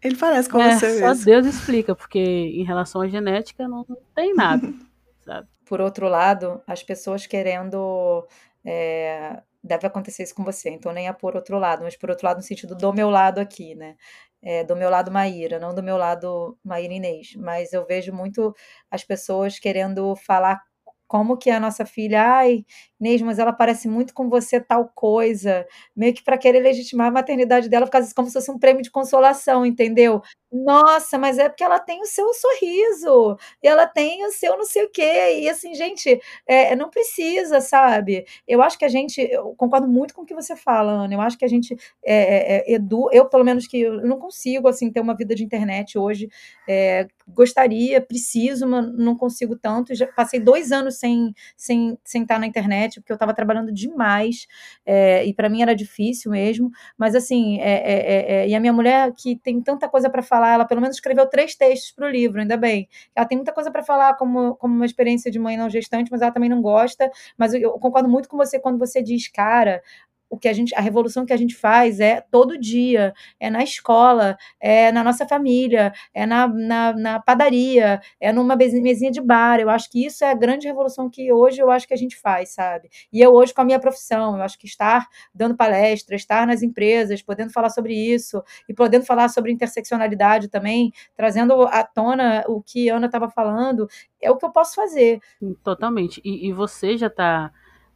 ele parece com é, você só mesmo. Deus explica, porque em relação à genética não, não tem nada, sabe? por outro lado, as pessoas querendo. É, deve acontecer isso com você, então nem é por outro lado, mas por outro lado, no sentido do meu lado aqui, né? É, do meu lado Maíra, não do meu lado Maíra Inês, mas eu vejo muito as pessoas querendo falar como que a nossa filha, ai, Inês, mas ela parece muito com você tal coisa, meio que para querer legitimar a maternidade dela, por como se fosse um prêmio de consolação, entendeu? Nossa, mas é porque ela tem o seu sorriso, ela tem o seu não sei o quê, e assim, gente, é, não precisa, sabe? Eu acho que a gente, eu concordo muito com o que você fala, Ana, eu acho que a gente é, é, é edu, eu pelo menos que eu não consigo, assim, ter uma vida de internet hoje, é, gostaria, preciso, mas não consigo tanto, já passei dois anos sem, sem, sem estar na internet, porque eu estava trabalhando demais, é, e para mim era difícil mesmo, mas assim, é, e a minha mulher que tem tanta coisa para falar, falar. Ela pelo menos escreveu três textos para o livro, ainda bem. Ela tem muita coisa para falar como, como uma experiência de mãe não gestante, mas ela também não gosta. Mas eu, eu concordo muito com você quando você diz, cara, o que a gente, a revolução que a gente faz é todo dia, é na escola, é na nossa família, é na, na, na, padaria, é numa mesinha de bar. Eu acho que isso é a grande revolução que hoje eu acho que a gente faz, sabe? E eu hoje com a minha profissão, eu acho que estar dando palestra, estar nas empresas, podendo falar sobre isso e podendo falar sobre interseccionalidade também, trazendo à tona o que a Ana estava falando, é o que eu posso fazer. Totalmente. E, e você já está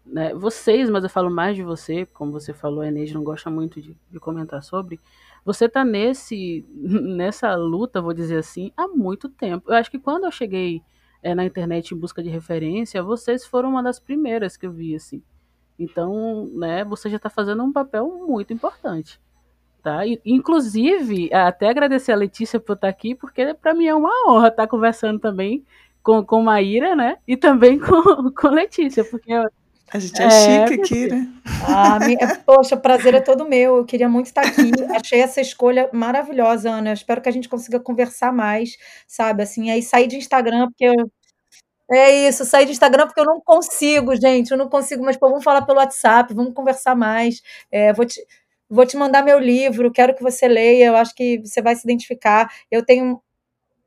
né, vocês, mas eu falo mais de você, como você falou, a Inês não gosta muito de, de comentar sobre, você está nesse, nessa luta, vou dizer assim, há muito tempo. Eu acho que quando eu cheguei é, na internet em busca de referência, vocês foram uma das primeiras que eu vi, assim. Então, né, você já está fazendo um papel muito importante. Tá? E, inclusive, até agradecer a Letícia por estar tá aqui, porque para mim é uma honra estar tá conversando também com, com Maíra, né? E também com, com Letícia, porque a gente é, é chique aqui, né? Ah, minha, poxa, o prazer é todo meu. Eu queria muito estar aqui. Achei essa escolha maravilhosa, Ana. Eu espero que a gente consiga conversar mais, sabe? Assim, aí sair de Instagram, porque eu... É isso, sair de Instagram porque eu não consigo, gente. Eu não consigo, mas pô, vamos falar pelo WhatsApp, vamos conversar mais. É, vou te, vou te mandar meu livro, quero que você leia. Eu acho que você vai se identificar. Eu tenho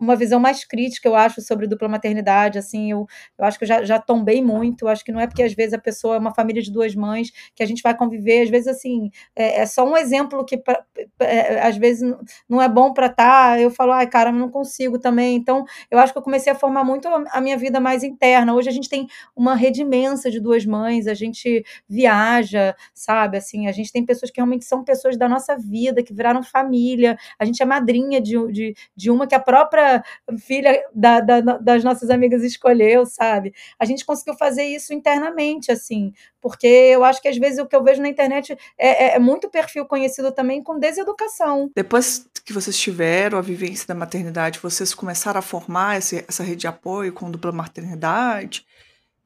uma visão mais crítica, eu acho, sobre dupla maternidade, assim, eu, eu acho que eu já, já tombei muito, eu acho que não é porque às vezes a pessoa é uma família de duas mães que a gente vai conviver, às vezes, assim, é, é só um exemplo que pra, é, às vezes não é bom para estar, tá, eu falo, ai, cara, eu não consigo também, então eu acho que eu comecei a formar muito a minha vida mais interna, hoje a gente tem uma rede imensa de duas mães, a gente viaja, sabe, assim, a gente tem pessoas que realmente são pessoas da nossa vida, que viraram família, a gente é madrinha de, de, de uma que a própria filha da, da, das nossas amigas escolheu, sabe? A gente conseguiu fazer isso internamente, assim, porque eu acho que às vezes o que eu vejo na internet é, é, é muito perfil conhecido também com deseducação. Depois que vocês tiveram a vivência da maternidade, vocês começaram a formar esse, essa rede de apoio com dupla maternidade?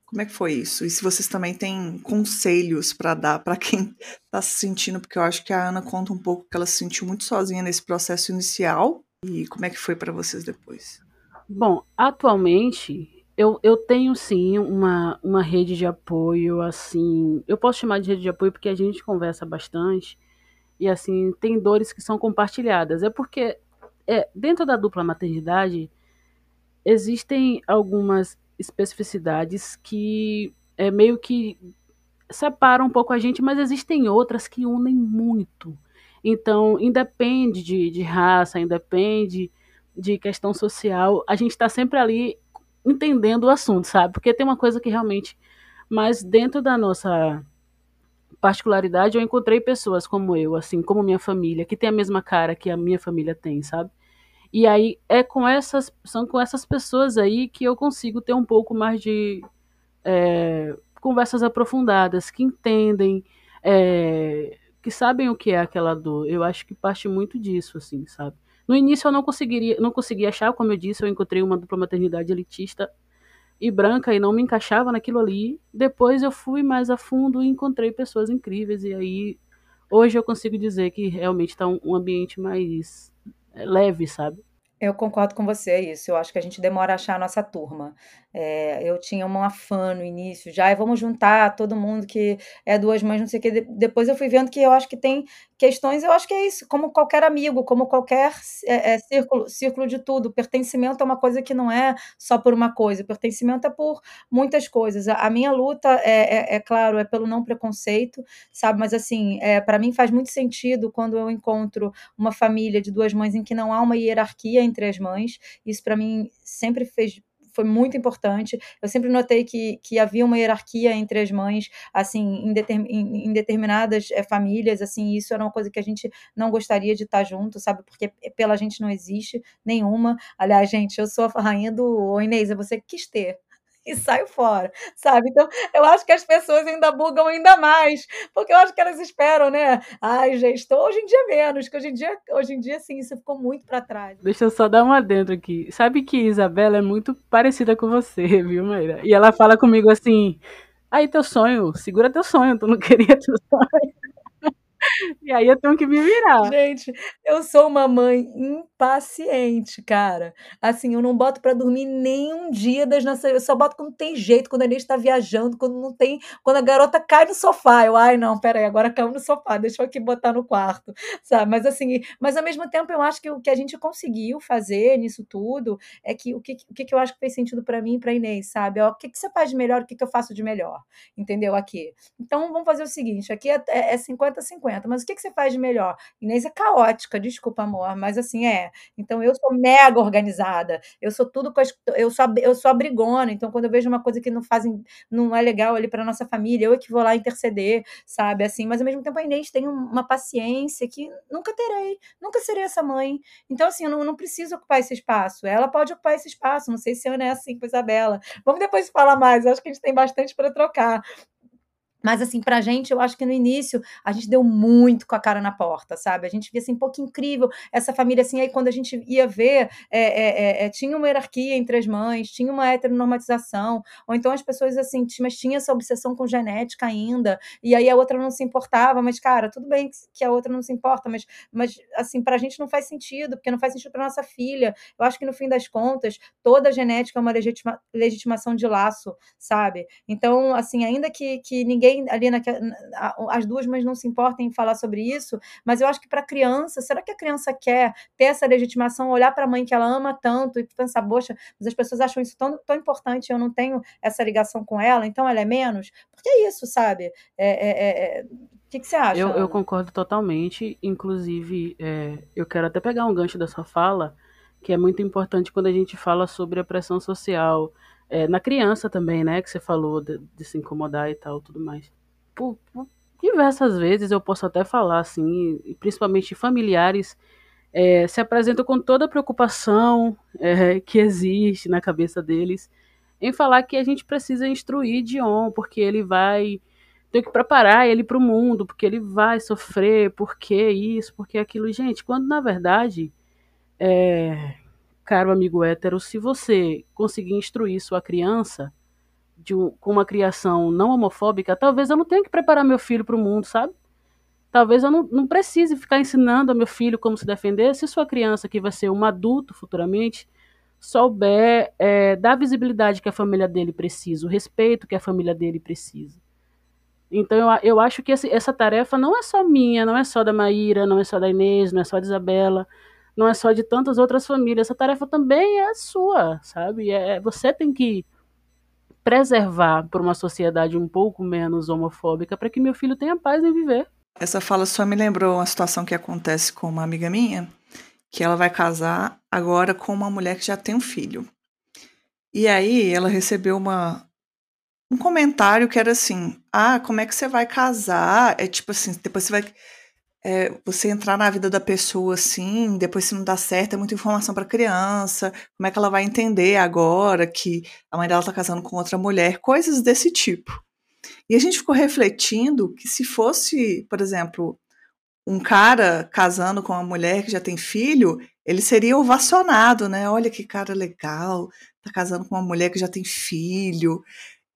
Como é que foi isso? E se vocês também têm conselhos para dar para quem está se sentindo, porque eu acho que a Ana conta um pouco que ela se sentiu muito sozinha nesse processo inicial e como é que foi para vocês depois? Bom, atualmente eu, eu tenho sim uma, uma rede de apoio, assim. Eu posso chamar de rede de apoio porque a gente conversa bastante e assim tem dores que são compartilhadas. É porque é, dentro da dupla maternidade existem algumas especificidades que é meio que separam um pouco a gente, mas existem outras que unem muito. Então, independe de, de raça, independe de questão social, a gente está sempre ali entendendo o assunto, sabe? Porque tem uma coisa que realmente. Mas dentro da nossa particularidade, eu encontrei pessoas como eu, assim, como minha família, que tem a mesma cara que a minha família tem, sabe? E aí é com essas, são com essas pessoas aí que eu consigo ter um pouco mais de é, conversas aprofundadas, que entendem, é, que sabem o que é aquela dor. Eu acho que parte muito disso, assim, sabe? No início eu não conseguiria, não conseguia achar, como eu disse, eu encontrei uma dupla maternidade elitista e branca e não me encaixava naquilo ali. Depois eu fui mais a fundo e encontrei pessoas incríveis e aí hoje eu consigo dizer que realmente está um, um ambiente mais é, leve, sabe? Eu concordo com você, é isso. Eu acho que a gente demora a achar a nossa turma. É, eu tinha uma fã no início, já vamos juntar todo mundo que é duas mães, não sei o que. Depois eu fui vendo que eu acho que tem questões, eu acho que é isso, como qualquer amigo, como qualquer é, é, círculo, círculo de tudo. Pertencimento é uma coisa que não é só por uma coisa, pertencimento é por muitas coisas. A, a minha luta é, é, é, claro, é pelo não preconceito, sabe? Mas assim, é, para mim faz muito sentido quando eu encontro uma família de duas mães em que não há uma hierarquia entre as mães. Isso para mim sempre fez foi muito importante. Eu sempre notei que, que havia uma hierarquia entre as mães, assim, em, em, em determinadas é, famílias, assim, isso era uma coisa que a gente não gostaria de estar junto, sabe? Porque pela gente não existe nenhuma. Aliás, gente, eu sou a rainha do. Ô, Inês, é você que quis ter e saio fora, sabe? Então, eu acho que as pessoas ainda bugam ainda mais, porque eu acho que elas esperam, né? Ai, gente, estou hoje em dia menos, que hoje em dia, hoje em dia, sim, isso ficou muito para trás. Deixa eu só dar uma dentro aqui. Sabe que Isabela é muito parecida com você, viu, Maíra? E ela fala comigo assim: aí, teu sonho, segura teu sonho, tu não queria teu sonho. E aí eu tenho que me virar. Gente, eu sou uma mãe impaciente, cara. Assim, eu não boto para dormir nem um dia das nossas. Eu só boto quando tem jeito, quando a gente está viajando, quando não tem. Quando a garota cai no sofá. Eu, ai, não, peraí, agora caiu no sofá, deixa eu aqui botar no quarto, sabe? Mas assim, mas ao mesmo tempo eu acho que o que a gente conseguiu fazer nisso tudo é que o que, o que eu acho que fez sentido para mim e pra Inês, sabe? O que, que você faz de melhor, o que, que eu faço de melhor, entendeu? Aqui. Então vamos fazer o seguinte: aqui é 50-50. É, mas o que, que você faz de melhor? Inês é caótica, desculpa, amor, mas assim é. Então eu sou mega organizada, eu sou tudo, eu sou, eu sou abrigona, então quando eu vejo uma coisa que não fazem, não é legal ali para nossa família, eu é que vou lá interceder, sabe? Assim, mas ao mesmo tempo a Inês tem uma paciência que nunca terei, nunca serei essa mãe. Então, assim, eu não, não preciso ocupar esse espaço. Ela pode ocupar esse espaço, não sei se eu é assim com Isabela. Vamos depois falar mais, acho que a gente tem bastante para trocar. Mas, assim, pra gente, eu acho que no início a gente deu muito com a cara na porta, sabe? A gente via assim, pô, que incrível essa família, assim. Aí quando a gente ia ver, é, é, é, tinha uma hierarquia entre as mães, tinha uma heteronormatização, ou então as pessoas, assim, mas tinha essa obsessão com genética ainda, e aí a outra não se importava, mas, cara, tudo bem que a outra não se importa, mas, mas assim, pra gente não faz sentido, porque não faz sentido pra nossa filha. Eu acho que no fim das contas, toda genética é uma legitima, legitimação de laço, sabe? Então, assim, ainda que, que ninguém ali na, as duas mães não se importem em falar sobre isso, mas eu acho que para a criança, será que a criança quer ter essa legitimação, olhar para a mãe que ela ama tanto e pensar, poxa, mas as pessoas acham isso tão, tão importante, eu não tenho essa ligação com ela, então ela é menos? Porque é isso, sabe? É, é, é, é o que, que, você acha? Eu, eu concordo totalmente. Inclusive, é, eu quero até pegar um gancho da sua fala, que é muito importante quando a gente fala sobre a pressão social, é, na criança também, né? Que você falou de, de se incomodar e tal, tudo mais. Por, por, diversas vezes eu posso até falar, assim, principalmente familiares, é, se apresentam com toda a preocupação é, que existe na cabeça deles em falar que a gente precisa instruir Dion, porque ele vai ter que preparar ele para o mundo, porque ele vai sofrer, porque isso, porque aquilo. Gente, quando na verdade é, caro amigo hétero, se você conseguir instruir sua criança um, com uma criação não homofóbica, talvez eu não tenha que preparar meu filho para o mundo, sabe? Talvez eu não, não precise ficar ensinando ao meu filho como se defender, se sua criança, que vai ser um adulto futuramente, souber é, dar a visibilidade que a família dele precisa, o respeito que a família dele precisa. Então eu, eu acho que essa tarefa não é só minha, não é só da Maíra, não é só da Inês, não é só da Isabela, não é só de tantas outras famílias. Essa tarefa também é sua, sabe? É, você tem que preservar por uma sociedade um pouco menos homofóbica para que meu filho tenha paz em viver. Essa fala só me lembrou uma situação que acontece com uma amiga minha, que ela vai casar agora com uma mulher que já tem um filho. E aí ela recebeu uma um comentário que era assim: "Ah, como é que você vai casar? É tipo assim, depois você vai é, você entrar na vida da pessoa assim, depois se não dá certo, é muita informação para criança, como é que ela vai entender agora que a mãe dela está casando com outra mulher, coisas desse tipo. E a gente ficou refletindo que se fosse, por exemplo, um cara casando com uma mulher que já tem filho, ele seria ovacionado, né? Olha que cara legal, tá casando com uma mulher que já tem filho.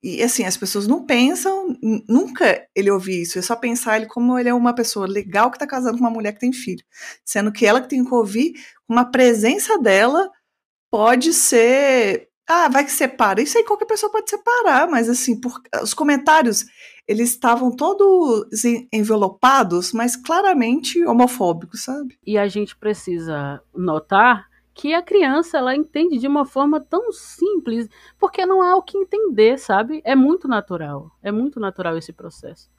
E assim, as pessoas não pensam, nunca ele ouvir isso, é só pensar ele como ele é uma pessoa legal que está casando com uma mulher que tem filho. Sendo que ela que tem que ouvir, uma presença dela pode ser ah, vai que separa. Isso aí qualquer pessoa pode separar, mas assim, por, os comentários, eles estavam todos envelopados, mas claramente homofóbicos, sabe? E a gente precisa notar que a criança ela entende de uma forma tão simples, porque não há o que entender, sabe? É muito natural, é muito natural esse processo.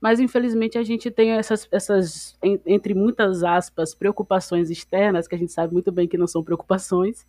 Mas infelizmente a gente tem essas, essas entre muitas aspas, preocupações externas, que a gente sabe muito bem que não são preocupações,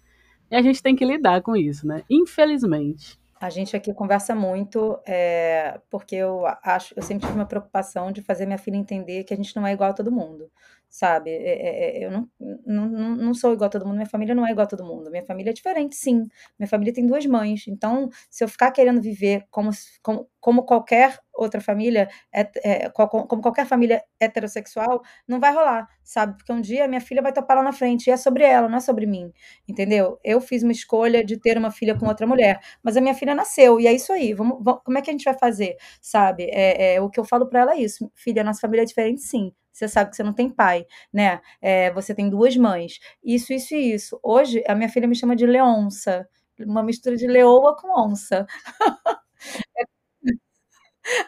e a gente tem que lidar com isso, né? Infelizmente. A gente aqui conversa muito, é, porque eu acho, eu sempre tive uma preocupação de fazer minha filha entender que a gente não é igual a todo mundo, sabe? É, é, é eu não, não, não sou igual a todo mundo, minha família não é igual a todo mundo, minha família é diferente, sim. Minha família tem duas mães, então se eu ficar querendo viver como, como, como qualquer outra família, é, como qualquer família heterossexual, não vai rolar, sabe? Porque um dia minha filha vai topar lá na frente, e é sobre ela, não é sobre mim, entendeu? Eu fiz uma escolha de ter uma filha com outra mulher, mas a minha filha nasceu, e é isso aí, vamos, vamos como é que a gente vai fazer, sabe? É, é o que eu falo para ela é isso, filha, nossa família é diferente sim, você sabe que você não tem pai, né? É, você tem duas mães, isso, isso e isso. Hoje, a minha filha me chama de Leonça, uma mistura de leoa com onça.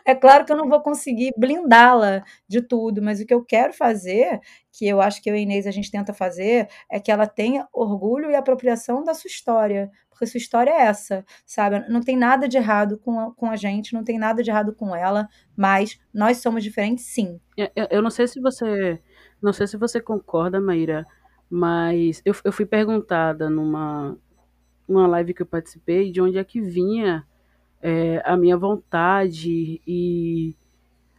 é é claro que eu não vou conseguir blindá-la de tudo, mas o que eu quero fazer, que eu acho que eu e a Inês a gente tenta fazer, é que ela tenha orgulho e apropriação da sua história, porque sua história é essa, sabe? Não tem nada de errado com a, com a gente, não tem nada de errado com ela, mas nós somos diferentes, sim. Eu, eu não sei se você, não sei se você concorda, Maíra, mas eu, eu fui perguntada numa, numa live que eu participei de onde é que vinha é, a minha vontade e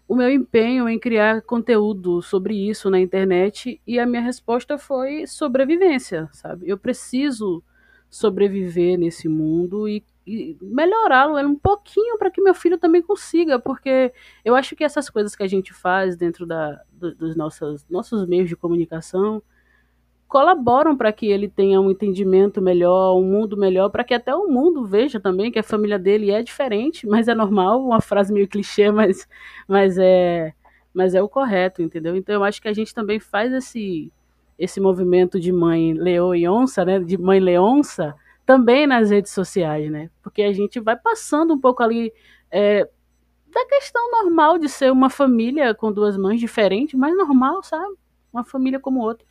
o meu empenho em criar conteúdo sobre isso na internet e a minha resposta foi sobrevivência, sabe? Eu preciso sobreviver nesse mundo e, e melhorá-lo um pouquinho para que meu filho também consiga, porque eu acho que essas coisas que a gente faz dentro da, do, dos nossos, nossos meios de comunicação colaboram para que ele tenha um entendimento melhor, um mundo melhor, para que até o mundo veja também que a família dele é diferente, mas é normal, uma frase meio clichê, mas, mas é mas é o correto, entendeu? Então eu acho que a gente também faz esse esse movimento de mãe leoa e onça, né, de mãe leonça, também nas redes sociais, né? Porque a gente vai passando um pouco ali é, da questão normal de ser uma família com duas mães diferentes, mas normal, sabe? Uma família como outra.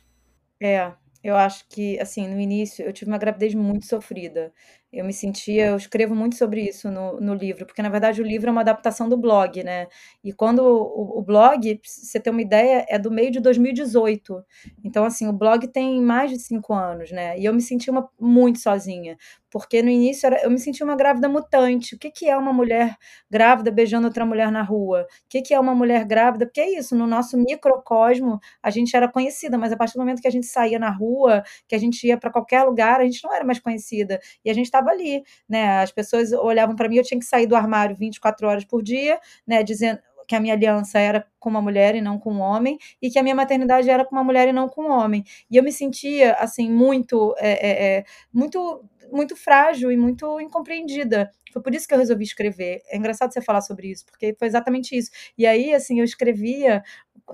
É, eu acho que, assim, no início eu tive uma gravidez muito sofrida. Eu me sentia, eu escrevo muito sobre isso no, no livro, porque na verdade o livro é uma adaptação do blog, né? E quando o, o blog, pra você ter uma ideia, é do meio de 2018. Então, assim, o blog tem mais de cinco anos, né? E eu me sentia uma, muito sozinha, porque no início era, eu me sentia uma grávida mutante. O que, que é uma mulher grávida beijando outra mulher na rua? O que, que é uma mulher grávida? Porque é isso, no nosso microcosmo a gente era conhecida, mas a partir do momento que a gente saía na rua, que a gente ia para qualquer lugar, a gente não era mais conhecida. E a gente estava ali, né? As pessoas olhavam para mim, eu tinha que sair do armário 24 horas por dia, né? Dizendo que a minha aliança era com uma mulher e não com um homem, e que a minha maternidade era com uma mulher e não com um homem. E eu me sentia, assim, muito, é, é, é muito muito frágil e muito incompreendida. Foi por isso que eu resolvi escrever. É engraçado você falar sobre isso, porque foi exatamente isso. E aí, assim, eu escrevia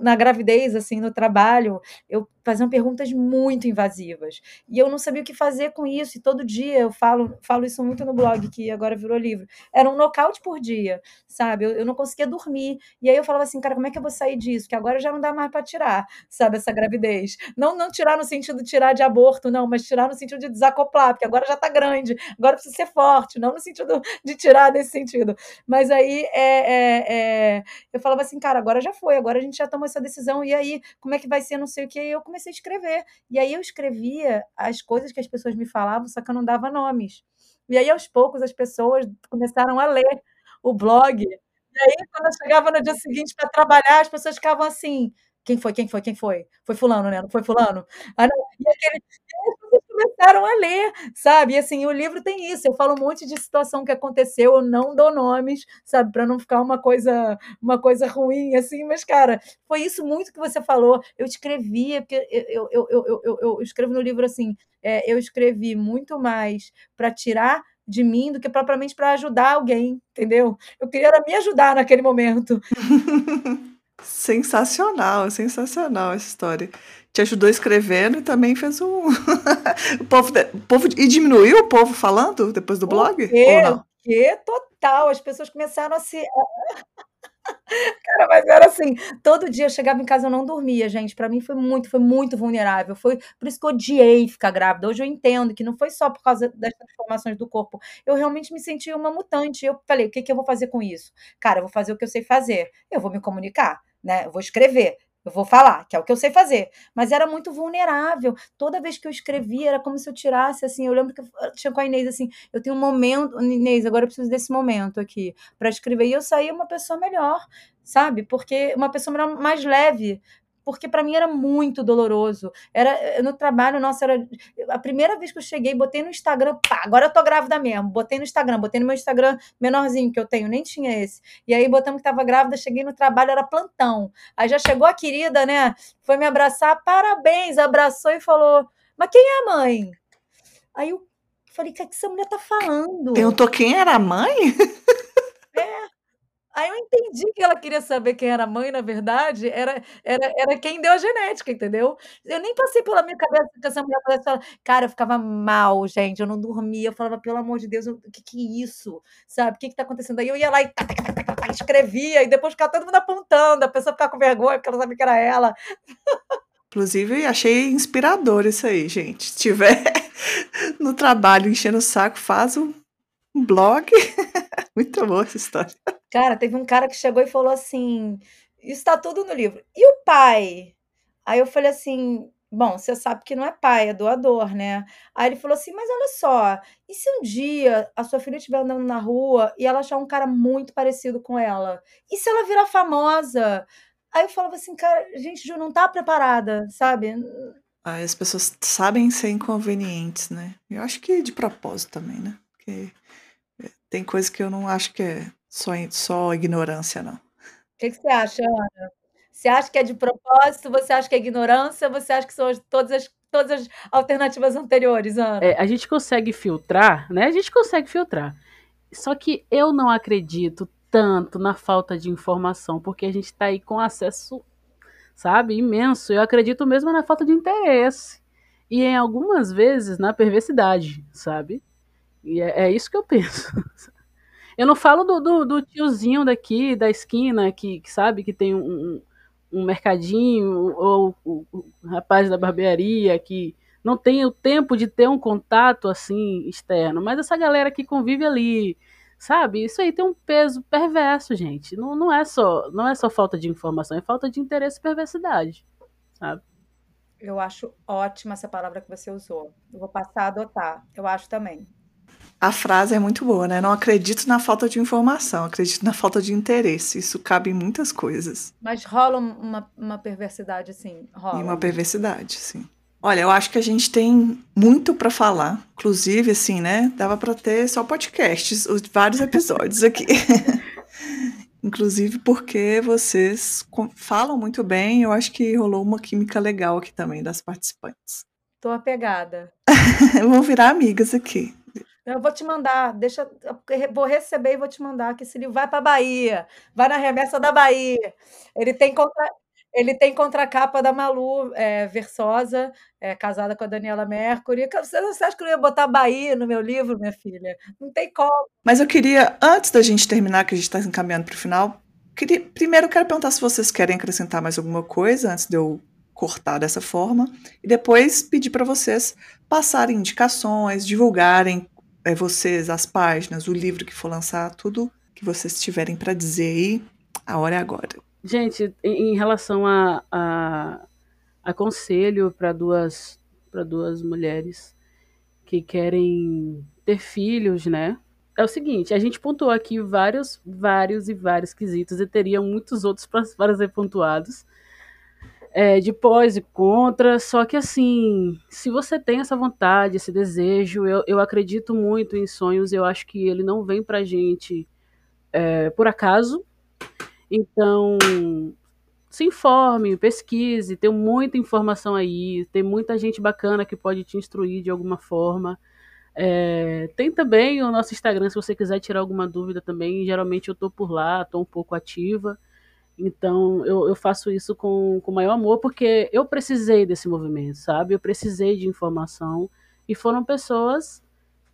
na gravidez, assim, no trabalho, eu faziam perguntas muito invasivas. E eu não sabia o que fazer com isso. E todo dia eu falo, falo isso muito no blog, que agora virou livro. Era um nocaute por dia, sabe? Eu, eu não conseguia dormir. E aí eu falava assim, cara, como é que eu vou sair disso? Que agora já não dá mais para tirar, sabe, essa gravidez. Não, não tirar no sentido de tirar de aborto, não, mas tirar no sentido de desacoplar, porque agora já tá grande, agora precisa ser forte, não no sentido de tirar nesse sentido. Mas aí é, é, é, eu falava assim, cara, agora já foi, agora a gente já tomou essa decisão, e aí, como é que vai ser, não sei o que, e eu comecei a escrever. E aí eu escrevia as coisas que as pessoas me falavam, só que eu não dava nomes. E aí, aos poucos, as pessoas começaram a ler o blog. E aí, quando eu chegava no dia seguinte para trabalhar, as pessoas ficavam assim: quem foi? Quem foi? Quem foi? Foi fulano, né? Não foi fulano? Ah, não. E aquele, começaram a ler, sabe? E assim, o livro tem isso. Eu falo um monte de situação que aconteceu, eu não dou nomes, sabe, para não ficar uma coisa, uma coisa ruim assim, mas cara, foi isso muito que você falou. Eu escrevia, porque eu, eu, eu, eu, eu escrevo no livro assim, é, eu escrevi muito mais para tirar de mim do que propriamente para ajudar alguém, entendeu? Eu queria me ajudar naquele momento. sensacional, sensacional essa história. te ajudou escrevendo e também fez um. o, povo, o povo. E diminuiu o povo falando depois do blog? O quê? Ou não? O quê? Total. As pessoas começaram a se. Cara, mas era assim, todo dia eu chegava em casa eu não dormia, gente. Para mim foi muito, foi muito vulnerável. Foi por isso que eu odiei ficar grávida. Hoje eu entendo que não foi só por causa das transformações do corpo. Eu realmente me sentia uma mutante. Eu falei, o que, que eu vou fazer com isso? Cara, eu vou fazer o que eu sei fazer. Eu vou me comunicar, né? Eu vou escrever. Eu vou falar, que é o que eu sei fazer. Mas era muito vulnerável. Toda vez que eu escrevia, era como se eu tirasse, assim. Eu lembro que eu tinha com a Inês, assim, eu tenho um momento, Inês, agora eu preciso desse momento aqui para escrever. E eu saía uma pessoa melhor, sabe? Porque uma pessoa mais leve porque para mim era muito doloroso. Era eh, no trabalho, nossa, era a primeira vez que eu cheguei, botei no Instagram, pá, agora eu tô grávida mesmo. Botei no Instagram, botei no meu Instagram menorzinho que eu tenho, nem tinha esse. E aí botamos que tava grávida, cheguei no trabalho, era plantão. Aí já chegou a querida, né? Foi me abraçar, parabéns, abraçou e falou: "Mas quem é a mãe?" Aí eu falei: "O que, é que essa mulher tá falando?" Perguntou quem era a mãe? É. Aí eu entendi que ela queria saber quem era a mãe, na verdade, era era era quem deu a genética, entendeu. Eu nem passei pela minha cabeça que essa mulher pudesse falar cara, eu ficava mal, gente, eu não dormia, eu falava: "Pelo amor de Deus, o que que é isso?", sabe, "O que que tá acontecendo aí?". Eu ia lá e escrevia, e depois ficava todo mundo apontando, a pessoa ficava com vergonha, porque ela sabia que era ela. Inclusive, achei inspirador isso aí, gente. Se tiver no trabalho enchendo o saco, faz um blog. Muito boa essa história. Cara, teve um cara que chegou e falou assim: Isso tá tudo no livro. E o pai? Aí eu falei assim: Bom, você sabe que não é pai, é doador, né? Aí ele falou assim: Mas olha só, e se um dia a sua filha estiver andando na rua e ela achar um cara muito parecido com ela? E se ela virar famosa? Aí eu falava assim, cara, gente, Ju não tá preparada, sabe? As pessoas sabem ser inconvenientes, né? Eu acho que de propósito também, né? Porque tem coisa que eu não acho que é só, só ignorância, não. O que, que você acha, Ana? Você acha que é de propósito? Você acha que é ignorância? Você acha que são todas as, todas as alternativas anteriores, Ana? É, a gente consegue filtrar, né? A gente consegue filtrar. Só que eu não acredito tanto na falta de informação, porque a gente está aí com acesso, sabe, imenso. Eu acredito mesmo na falta de interesse. E em algumas vezes na perversidade, sabe? E é, é isso que eu penso. Eu não falo do, do, do, tiozinho daqui, da esquina, que, que sabe, que tem um, um mercadinho, ou o, o, rapaz da barbearia, que não tem o tempo de ter um contato assim externo. Mas essa galera que convive ali, sabe? Isso aí tem um peso perverso, gente. Não, não, é, só, não é só falta de informação, é falta de interesse e perversidade, sabe? Eu acho ótima essa palavra que você usou. Eu vou passar a adotar. Eu acho também. A frase é muito boa, né? Não acredito na falta de informação, acredito na falta de interesse. Isso cabe em muitas coisas. Mas rola uma, uma perversidade, sim. Rola. E uma perversidade, sim. Olha, eu acho que a gente tem muito para falar. Inclusive, assim, né? Dava para ter só podcasts, vários episódios aqui. Inclusive porque vocês falam muito bem. Eu acho que rolou uma química legal aqui também das participantes. Tô apegada. Vamos virar amigas aqui. Eu vou te mandar, deixa, vou receber e vou te mandar que esse livro vai para Bahia, vai na remessa da Bahia. Ele tem contra, ele tem contracapa da Malu é, Versosa, é, casada com a Daniela Mercury. Você, você acha que eu ia botar Bahia no meu livro, minha filha? Não tem como. Mas eu queria, antes da gente terminar, que a gente está encaminhando para o final, queria, primeiro quero perguntar se vocês querem acrescentar mais alguma coisa antes de eu cortar dessa forma, e depois pedir para vocês passarem indicações, divulgarem é, vocês, as páginas, o livro que for lançar, tudo que vocês tiverem para dizer aí, a hora é agora. Gente, em relação a, a, a conselho para duas, duas mulheres que querem ter filhos, né? É o seguinte, a gente pontuou aqui vários, vários e vários quesitos e teria muitos outros para ser pontuados é, de pós e contra, só que assim, se você tem essa vontade, esse desejo, eu, eu acredito muito em sonhos, eu acho que ele não vem pra gente é, por acaso, então se informe, pesquise, tem muita informação aí, tem muita gente bacana que pode te instruir de alguma forma. É, tem também o nosso Instagram, se você quiser tirar alguma dúvida também. Geralmente eu tô por lá, tô um pouco ativa. Então, eu, eu faço isso com, com maior amor, porque eu precisei desse movimento, sabe? Eu precisei de informação e foram pessoas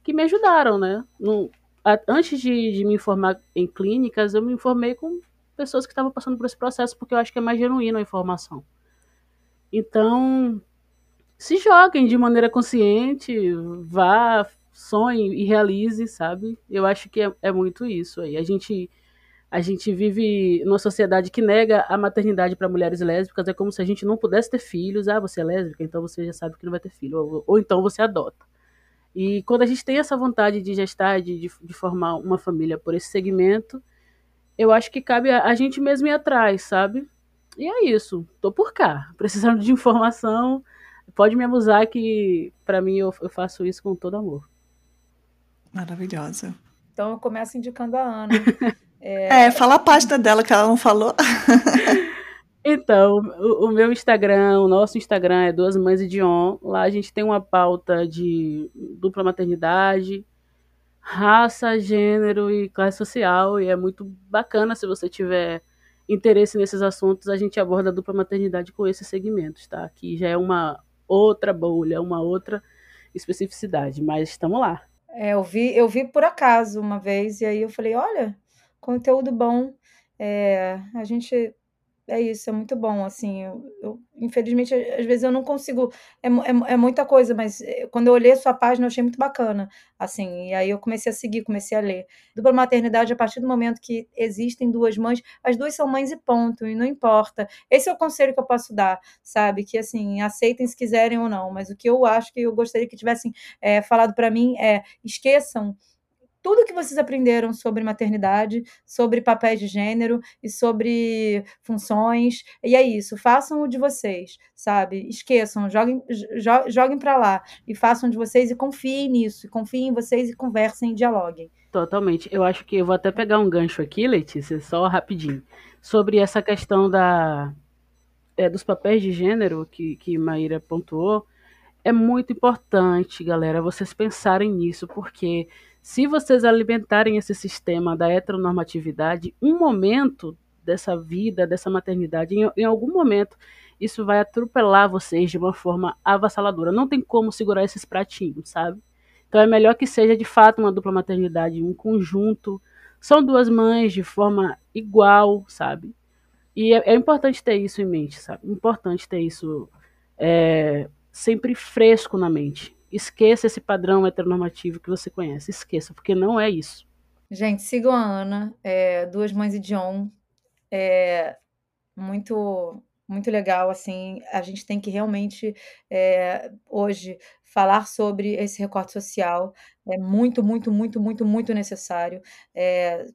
que me ajudaram, né? No, a, antes de, de me informar em clínicas, eu me informei com pessoas que estavam passando por esse processo, porque eu acho que é mais genuíno a informação. Então, se joguem de maneira consciente, vá, sonhe e realize, sabe? Eu acho que é, é muito isso aí. A gente a gente vive numa sociedade que nega a maternidade para mulheres lésbicas. É como se a gente não pudesse ter filhos. Ah, você é lésbica, então você já sabe que não vai ter filho. Ou, ou então você adota. E quando a gente tem essa vontade de gestar, de, de, de, formar uma família por esse segmento, eu acho que cabe a, a gente mesmo ir atrás, sabe? E é isso. Tô por cá. Precisando de informação, pode me abusar que, para mim, eu, eu faço isso com todo amor. Maravilhosa. Então eu começo indicando a Ana. É, é fala a página dela que ela não falou. Então, o, o, meu Instagram, o nosso Instagram é Duas Mães e Dion. Lá a gente tem uma pauta de dupla maternidade, raça, gênero e classe social. E é muito bacana se você tiver interesse nesses assuntos, a gente aborda a dupla maternidade com esses segmentos, tá? Que já é uma outra bolha, uma outra especificidade, mas estamos lá. É, eu vi, eu vi por acaso uma vez, e aí eu falei, olha, conteúdo bom. É, a gente é isso, é muito bom, assim, eu, eu, infelizmente, às vezes eu não consigo, é, é, é, muita coisa, mas eh, quando eu olhei sua página, eu achei muito bacana, assim, e aí eu comecei a seguir, comecei a ler. Dupla maternidade, a partir do momento que existem duas mães, as duas são mães e ponto, e não importa. Esse é o conselho que eu posso dar, sabe, que, assim, aceitem se quiserem ou não, mas o que eu acho que eu gostaria que tivessem é, falado para mim é, esqueçam tudo que vocês aprenderam sobre maternidade, sobre papéis de gênero e sobre funções. E é isso, façam o de vocês, sabe? Esqueçam, joguem, joguem para lá e façam de vocês e confiem nisso, confiem em vocês e conversem e dialoguem. Totalmente. Eu acho que eu vou até pegar um gancho aqui, Letícia, só rapidinho, sobre essa questão da é, dos papéis de gênero que, que Maíra pontuou. É muito importante, galera, vocês pensarem nisso, porque se vocês alimentarem esse sistema da heteronormatividade, um momento dessa vida, dessa maternidade, em, em algum momento, isso vai atropelar vocês de uma forma avassaladora. Não tem como segurar esses pratinhos, sabe? Então é melhor que seja de fato uma dupla maternidade, um conjunto. São duas mães de forma igual, sabe? E é, é importante ter isso em mente, sabe? Importante ter isso é, sempre fresco na mente. Esqueça esse padrão heteronormativo que você conhece. Esqueça, porque não é isso. Gente, sigam a Ana, é, Duas Mães e John. É muito, muito legal, assim. A gente tem que realmente, é, hoje, falar sobre esse recorte social. É muito, muito, muito, muito, muito necessário. É,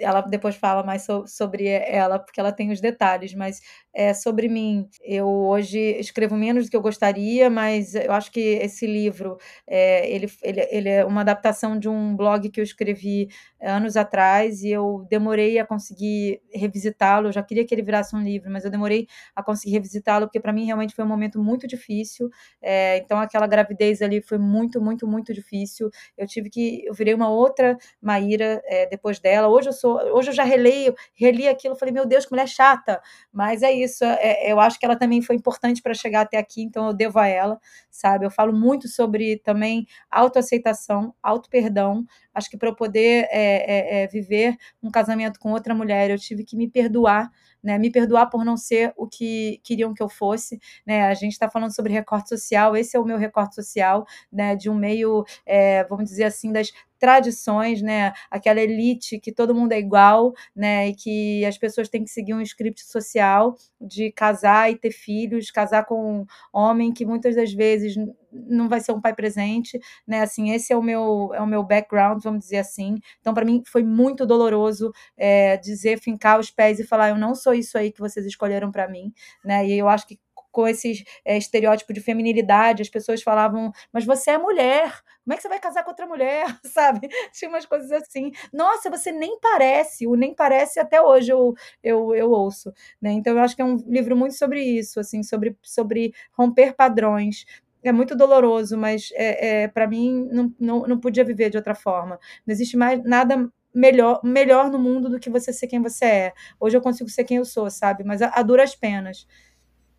ela depois fala mais so, sobre ela, porque ela tem os detalhes, mas é, sobre mim, eu hoje escrevo menos do que eu gostaria, mas eu acho que esse livro, é, ele, ele, ele é uma adaptação de um blog que eu escrevi anos atrás e eu demorei a conseguir revisitá-lo, eu já queria que ele virasse um livro, mas eu demorei a conseguir revisitá-lo, porque para mim realmente foi um momento muito difícil, é, então aquela gravidez ali foi muito, muito, muito difícil, eu tive que, eu virei uma outra Maíra é, depois dela, hoje eu sou, hoje eu já releio, reli aquilo, falei, meu Deus, que mulher chata, mas é isso, é, eu acho que ela também foi importante para chegar até aqui, então eu devo a ela, sabe? Eu falo muito sobre também autoaceitação, auto-perdão. Acho que para eu poder é, é, viver um casamento com outra mulher, eu tive que me perdoar né, me perdoar por não ser o que queriam que eu fosse, né, a gente está falando sobre recorte social, esse é o meu recorte social, né, de um meio, é, vamos dizer assim, das tradições, né? Aquela elite que todo mundo é igual, né? E que as pessoas têm que seguir um script social de casar e ter filhos, casar com um homem que muitas das vezes não vai ser um pai presente, né? Assim, esse é o meu é o meu background, vamos dizer assim. Então, para mim foi muito doloroso é, dizer, fincar os pés e falar, eu não sou isso aí que vocês escolheram para mim, né? E eu acho que com esse é, estereótipo de feminilidade, as pessoas falavam, mas você é mulher, como é que você vai casar com outra mulher, sabe? Tinha umas coisas assim. Nossa, você nem parece, o nem parece até hoje eu, eu, eu ouço, né? Então eu acho que é um livro muito sobre isso, assim, sobre, sobre romper padrões, é muito doloroso, mas é, é para mim não, não, não podia viver de outra forma. Não existe mais nada melhor, melhor no mundo do que você ser quem você é. Hoje eu consigo ser quem eu sou, sabe? Mas a, a duras penas.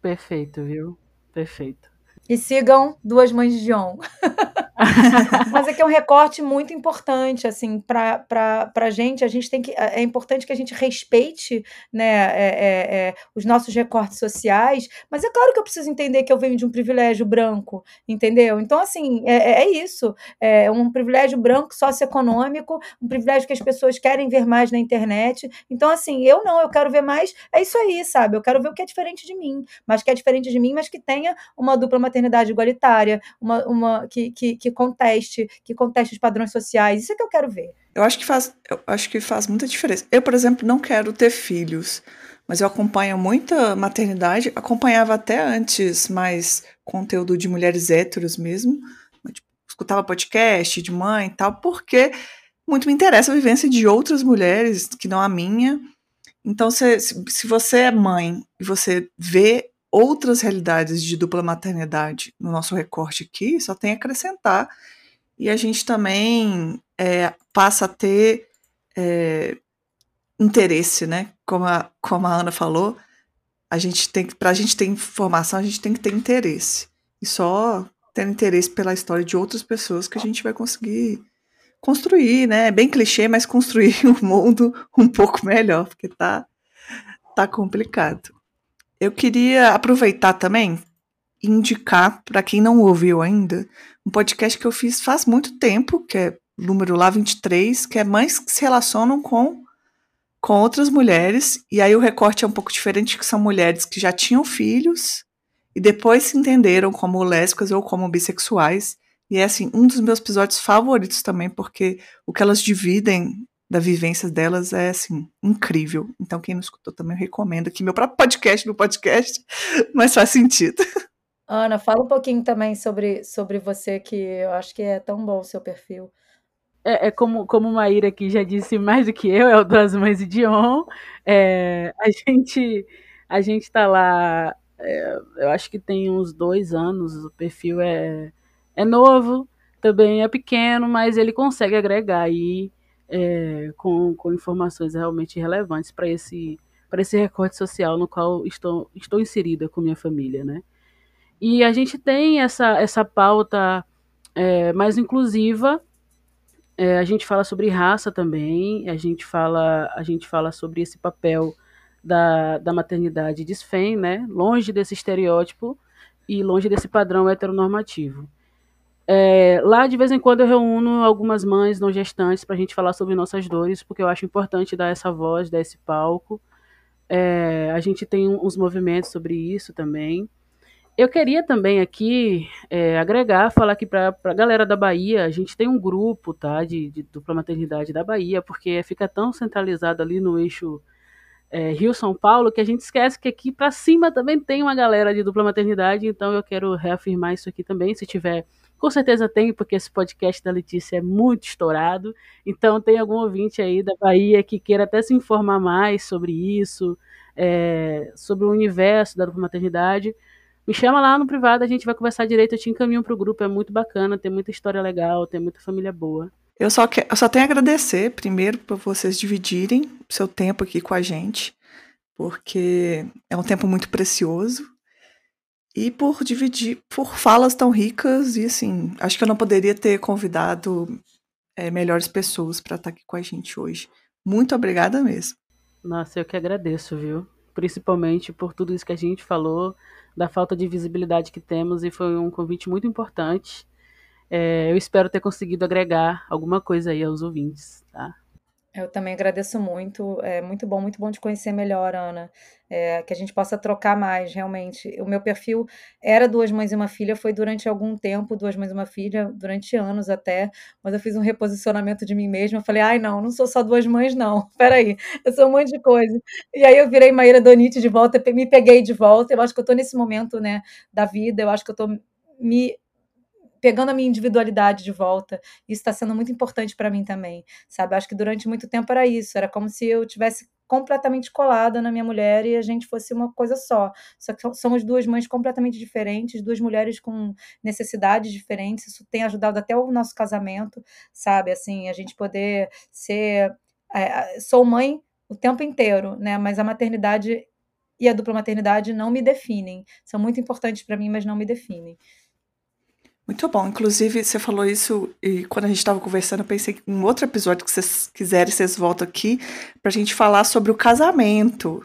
Perfeito, viu? Perfeito. E sigam Duas Mães de John. Mas aqui é, é um recorte muito importante, assim, para a gente. A gente tem que. É importante que a gente respeite né, é, é, é, os nossos recortes sociais, mas é claro que eu preciso entender que eu venho de um privilégio branco, entendeu? Então, assim, é, é, é isso. É um privilégio branco socioeconômico, um privilégio que as pessoas querem ver mais na internet. Então, assim, eu não, eu quero ver mais. É isso aí, sabe? Eu quero ver o que é diferente de mim, mas que é diferente de mim, mas que tenha uma dupla maternidade igualitária, uma, uma que, que, que conteste, que conteste os padrões sociais. Isso é que eu quero ver. Eu acho que faz, eu acho que faz muita diferença. Eu, por exemplo, não quero ter filhos, mas eu acompanho muita maternidade, acompanhava até antes mais conteúdo de mulheres héteros mesmo, tipo, escutava podcast de mãe e tal, porque muito me interessa a vivência de outras mulheres que não a minha. Então, se, se você é mãe e você vê outras realidades de dupla maternidade no nosso recorte aqui, só tem a acrescentar. E a gente também é, passa a ter é, interesse, né? Como a, como a Ana falou, a gente tem para a gente ter informação, a gente tem que ter interesse. E só ter interesse pela história de outras pessoas que a gente vai conseguir construir, né? É bem clichê, mas construir um mundo um pouco melhor, porque tá, tá complicado. Eu queria aproveitar também e indicar para quem não ouviu ainda um podcast que eu fiz faz muito tempo, que é número lá 23, que é mães que se relacionam com com outras mulheres, e aí o recorte é um pouco diferente, que são mulheres que já tinham filhos e depois se entenderam como lésbicas ou como bissexuais. E é assim, um dos meus episódios favoritos também, porque o que elas dividem da vivência delas é assim incrível. Então quem não escutou também eu recomendo aqui meu próprio podcast no podcast, mas faz sentido. Ana, fala um pouquinho também sobre, sobre você que eu acho que é tão bom o seu perfil. É, é como como Maíra aqui já disse mais do que eu, é o das mães de Dion. É, a gente a gente está lá, é, eu acho que tem uns dois anos. O perfil é é novo, também é pequeno, mas ele consegue agregar aí é, com, com informações realmente relevantes para esse, esse recorte social no qual estou, estou inserida com minha família, né? E a gente tem essa, essa pauta é, mais inclusiva. É, a gente fala sobre raça também. A gente fala, a gente fala sobre esse papel da, da maternidade desfém, né? Longe desse estereótipo e longe desse padrão heteronormativo. É, lá, de vez em quando, eu reúno algumas mães não gestantes para a gente falar sobre nossas dores, porque eu acho importante dar essa voz, dar esse palco. É, a gente tem uns movimentos sobre isso também. Eu queria também aqui é, agregar, falar aqui para a galera da Bahia, a gente tem um grupo tá, de, de dupla maternidade da Bahia, porque fica tão centralizado ali no eixo é, Rio-São Paulo, que a gente esquece que aqui para cima também tem uma galera de dupla maternidade, então eu quero reafirmar isso aqui também, se tiver com certeza tem, porque esse podcast da Letícia é muito estourado. Então, tem algum ouvinte aí da Bahia que queira até se informar mais sobre isso, é, sobre o universo da dupla maternidade. Me chama lá no privado, a gente vai conversar direito. Eu te encaminho para o grupo, é muito bacana, tem muita história legal, tem muita família boa. Eu só, que, eu só tenho a agradecer, primeiro, por vocês dividirem seu tempo aqui com a gente, porque é um tempo muito precioso e por dividir, por falas tão ricas, e assim, acho que eu não poderia ter convidado é, melhores pessoas para estar tá aqui com a gente hoje. Muito obrigada mesmo. Nossa, eu que agradeço, viu? Principalmente por tudo isso que a gente falou, da falta de visibilidade que temos, e foi um convite muito importante. É, eu espero ter conseguido agregar alguma coisa aí aos ouvintes, tá? Eu também agradeço muito. É muito bom, muito bom te conhecer melhor, Ana. É, que a gente possa trocar mais, realmente. O meu perfil era Duas Mães e uma Filha, foi durante algum tempo, Duas Mães e uma Filha, durante anos até, mas eu fiz um reposicionamento de mim mesma. Eu falei, ai, não, não sou só duas mães, não. Peraí, eu sou um monte de coisa. E aí eu virei Maíra Donite de volta, me peguei de volta. Eu acho que eu tô nesse momento, né, da vida, eu acho que eu tô me pegando a minha individualidade de volta. Isso está sendo muito importante para mim também, sabe? Acho que durante muito tempo era isso, era como se eu tivesse completamente colada na minha mulher e a gente fosse uma coisa só. Só que somos duas mães completamente diferentes, duas mulheres com necessidades diferentes. Isso tem ajudado até o nosso casamento, sabe? Assim, a gente poder ser. É, sou mãe o tempo inteiro, né? Mas a maternidade e a dupla maternidade não me definem. São muito importantes para mim, mas não me definem. Muito bom. Inclusive, você falou isso e quando a gente estava conversando, eu pensei que um outro episódio que vocês quiserem, vocês voltam aqui para a gente falar sobre o casamento.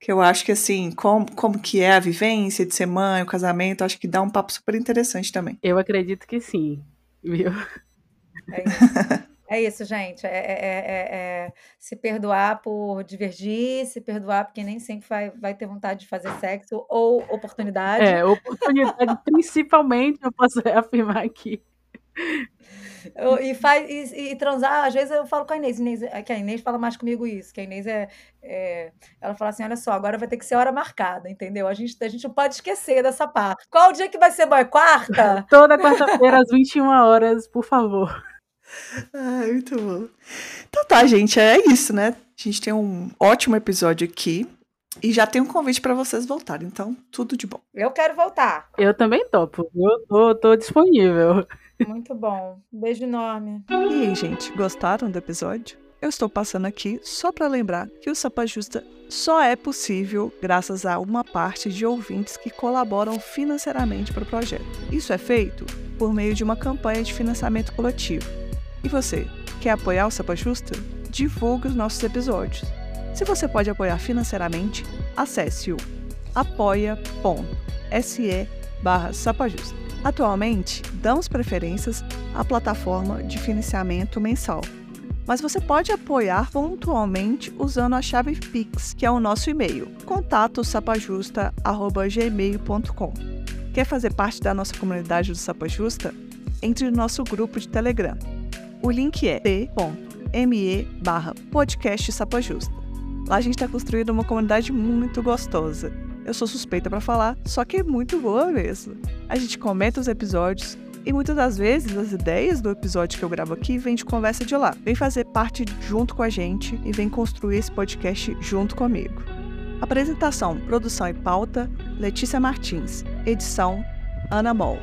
Que eu acho que, assim, como, como que é a vivência de ser mãe, o casamento, acho que dá um papo super interessante também. Eu acredito que sim, viu? É. É isso, gente. É, é, é, é, se perdoar por divergir, se perdoar porque nem sempre vai, vai ter vontade de fazer sexo ou oportunidade. É, oportunidade principalmente, eu posso afirmar aqui. e, faz, e, e, transar, às vezes eu falo com a Inês, Inês, que a Inês fala mais comigo isso, que a Inês é, é, Ela fala assim: olha só, agora vai ter que ser hora marcada, entendeu? A gente, a gente não pode esquecer dessa parte. Qual o dia que vai ser, boy? Quarta? Toda quarta-feira, às 21 horas, por favor. Ah, muito bom. Então tá, gente, é isso, né? A gente tem um ótimo episódio aqui. E já tem um convite para vocês voltarem, então tudo de bom. Eu quero voltar. Eu também topo. Eu tô, tô disponível. Muito bom. beijo enorme. E aí, gente, gostaram do episódio? Eu estou passando aqui só para lembrar que o Sapa Justa só é possível graças a uma parte de ouvintes que colaboram financeiramente para o projeto. Isso é feito por meio de uma campanha de financiamento coletivo e você, quer apoiar o Sapa Justa? Divulgue os nossos episódios. Se você pode apoiar financeiramente, acesse o apoia.se barra sapajusta. Atualmente, damos preferências à plataforma de financiamento mensal, mas você pode apoiar pontualmente usando a chave Pix, que é o nosso e-mail, contatosapajusta.gmail.com. Quer fazer parte da nossa comunidade do Sapa Justa? Entre no nosso grupo de Telegram o link é t.me barra podcast. Lá a gente está construindo uma comunidade muito gostosa. Eu sou suspeita para falar, só que é muito boa mesmo. A gente comenta os episódios e muitas das vezes as ideias do episódio que eu gravo aqui vêm de conversa de lá. Vem fazer parte junto com a gente e vem construir esse podcast junto comigo. Apresentação, produção e pauta: Letícia Martins. Edição: Ana Moll.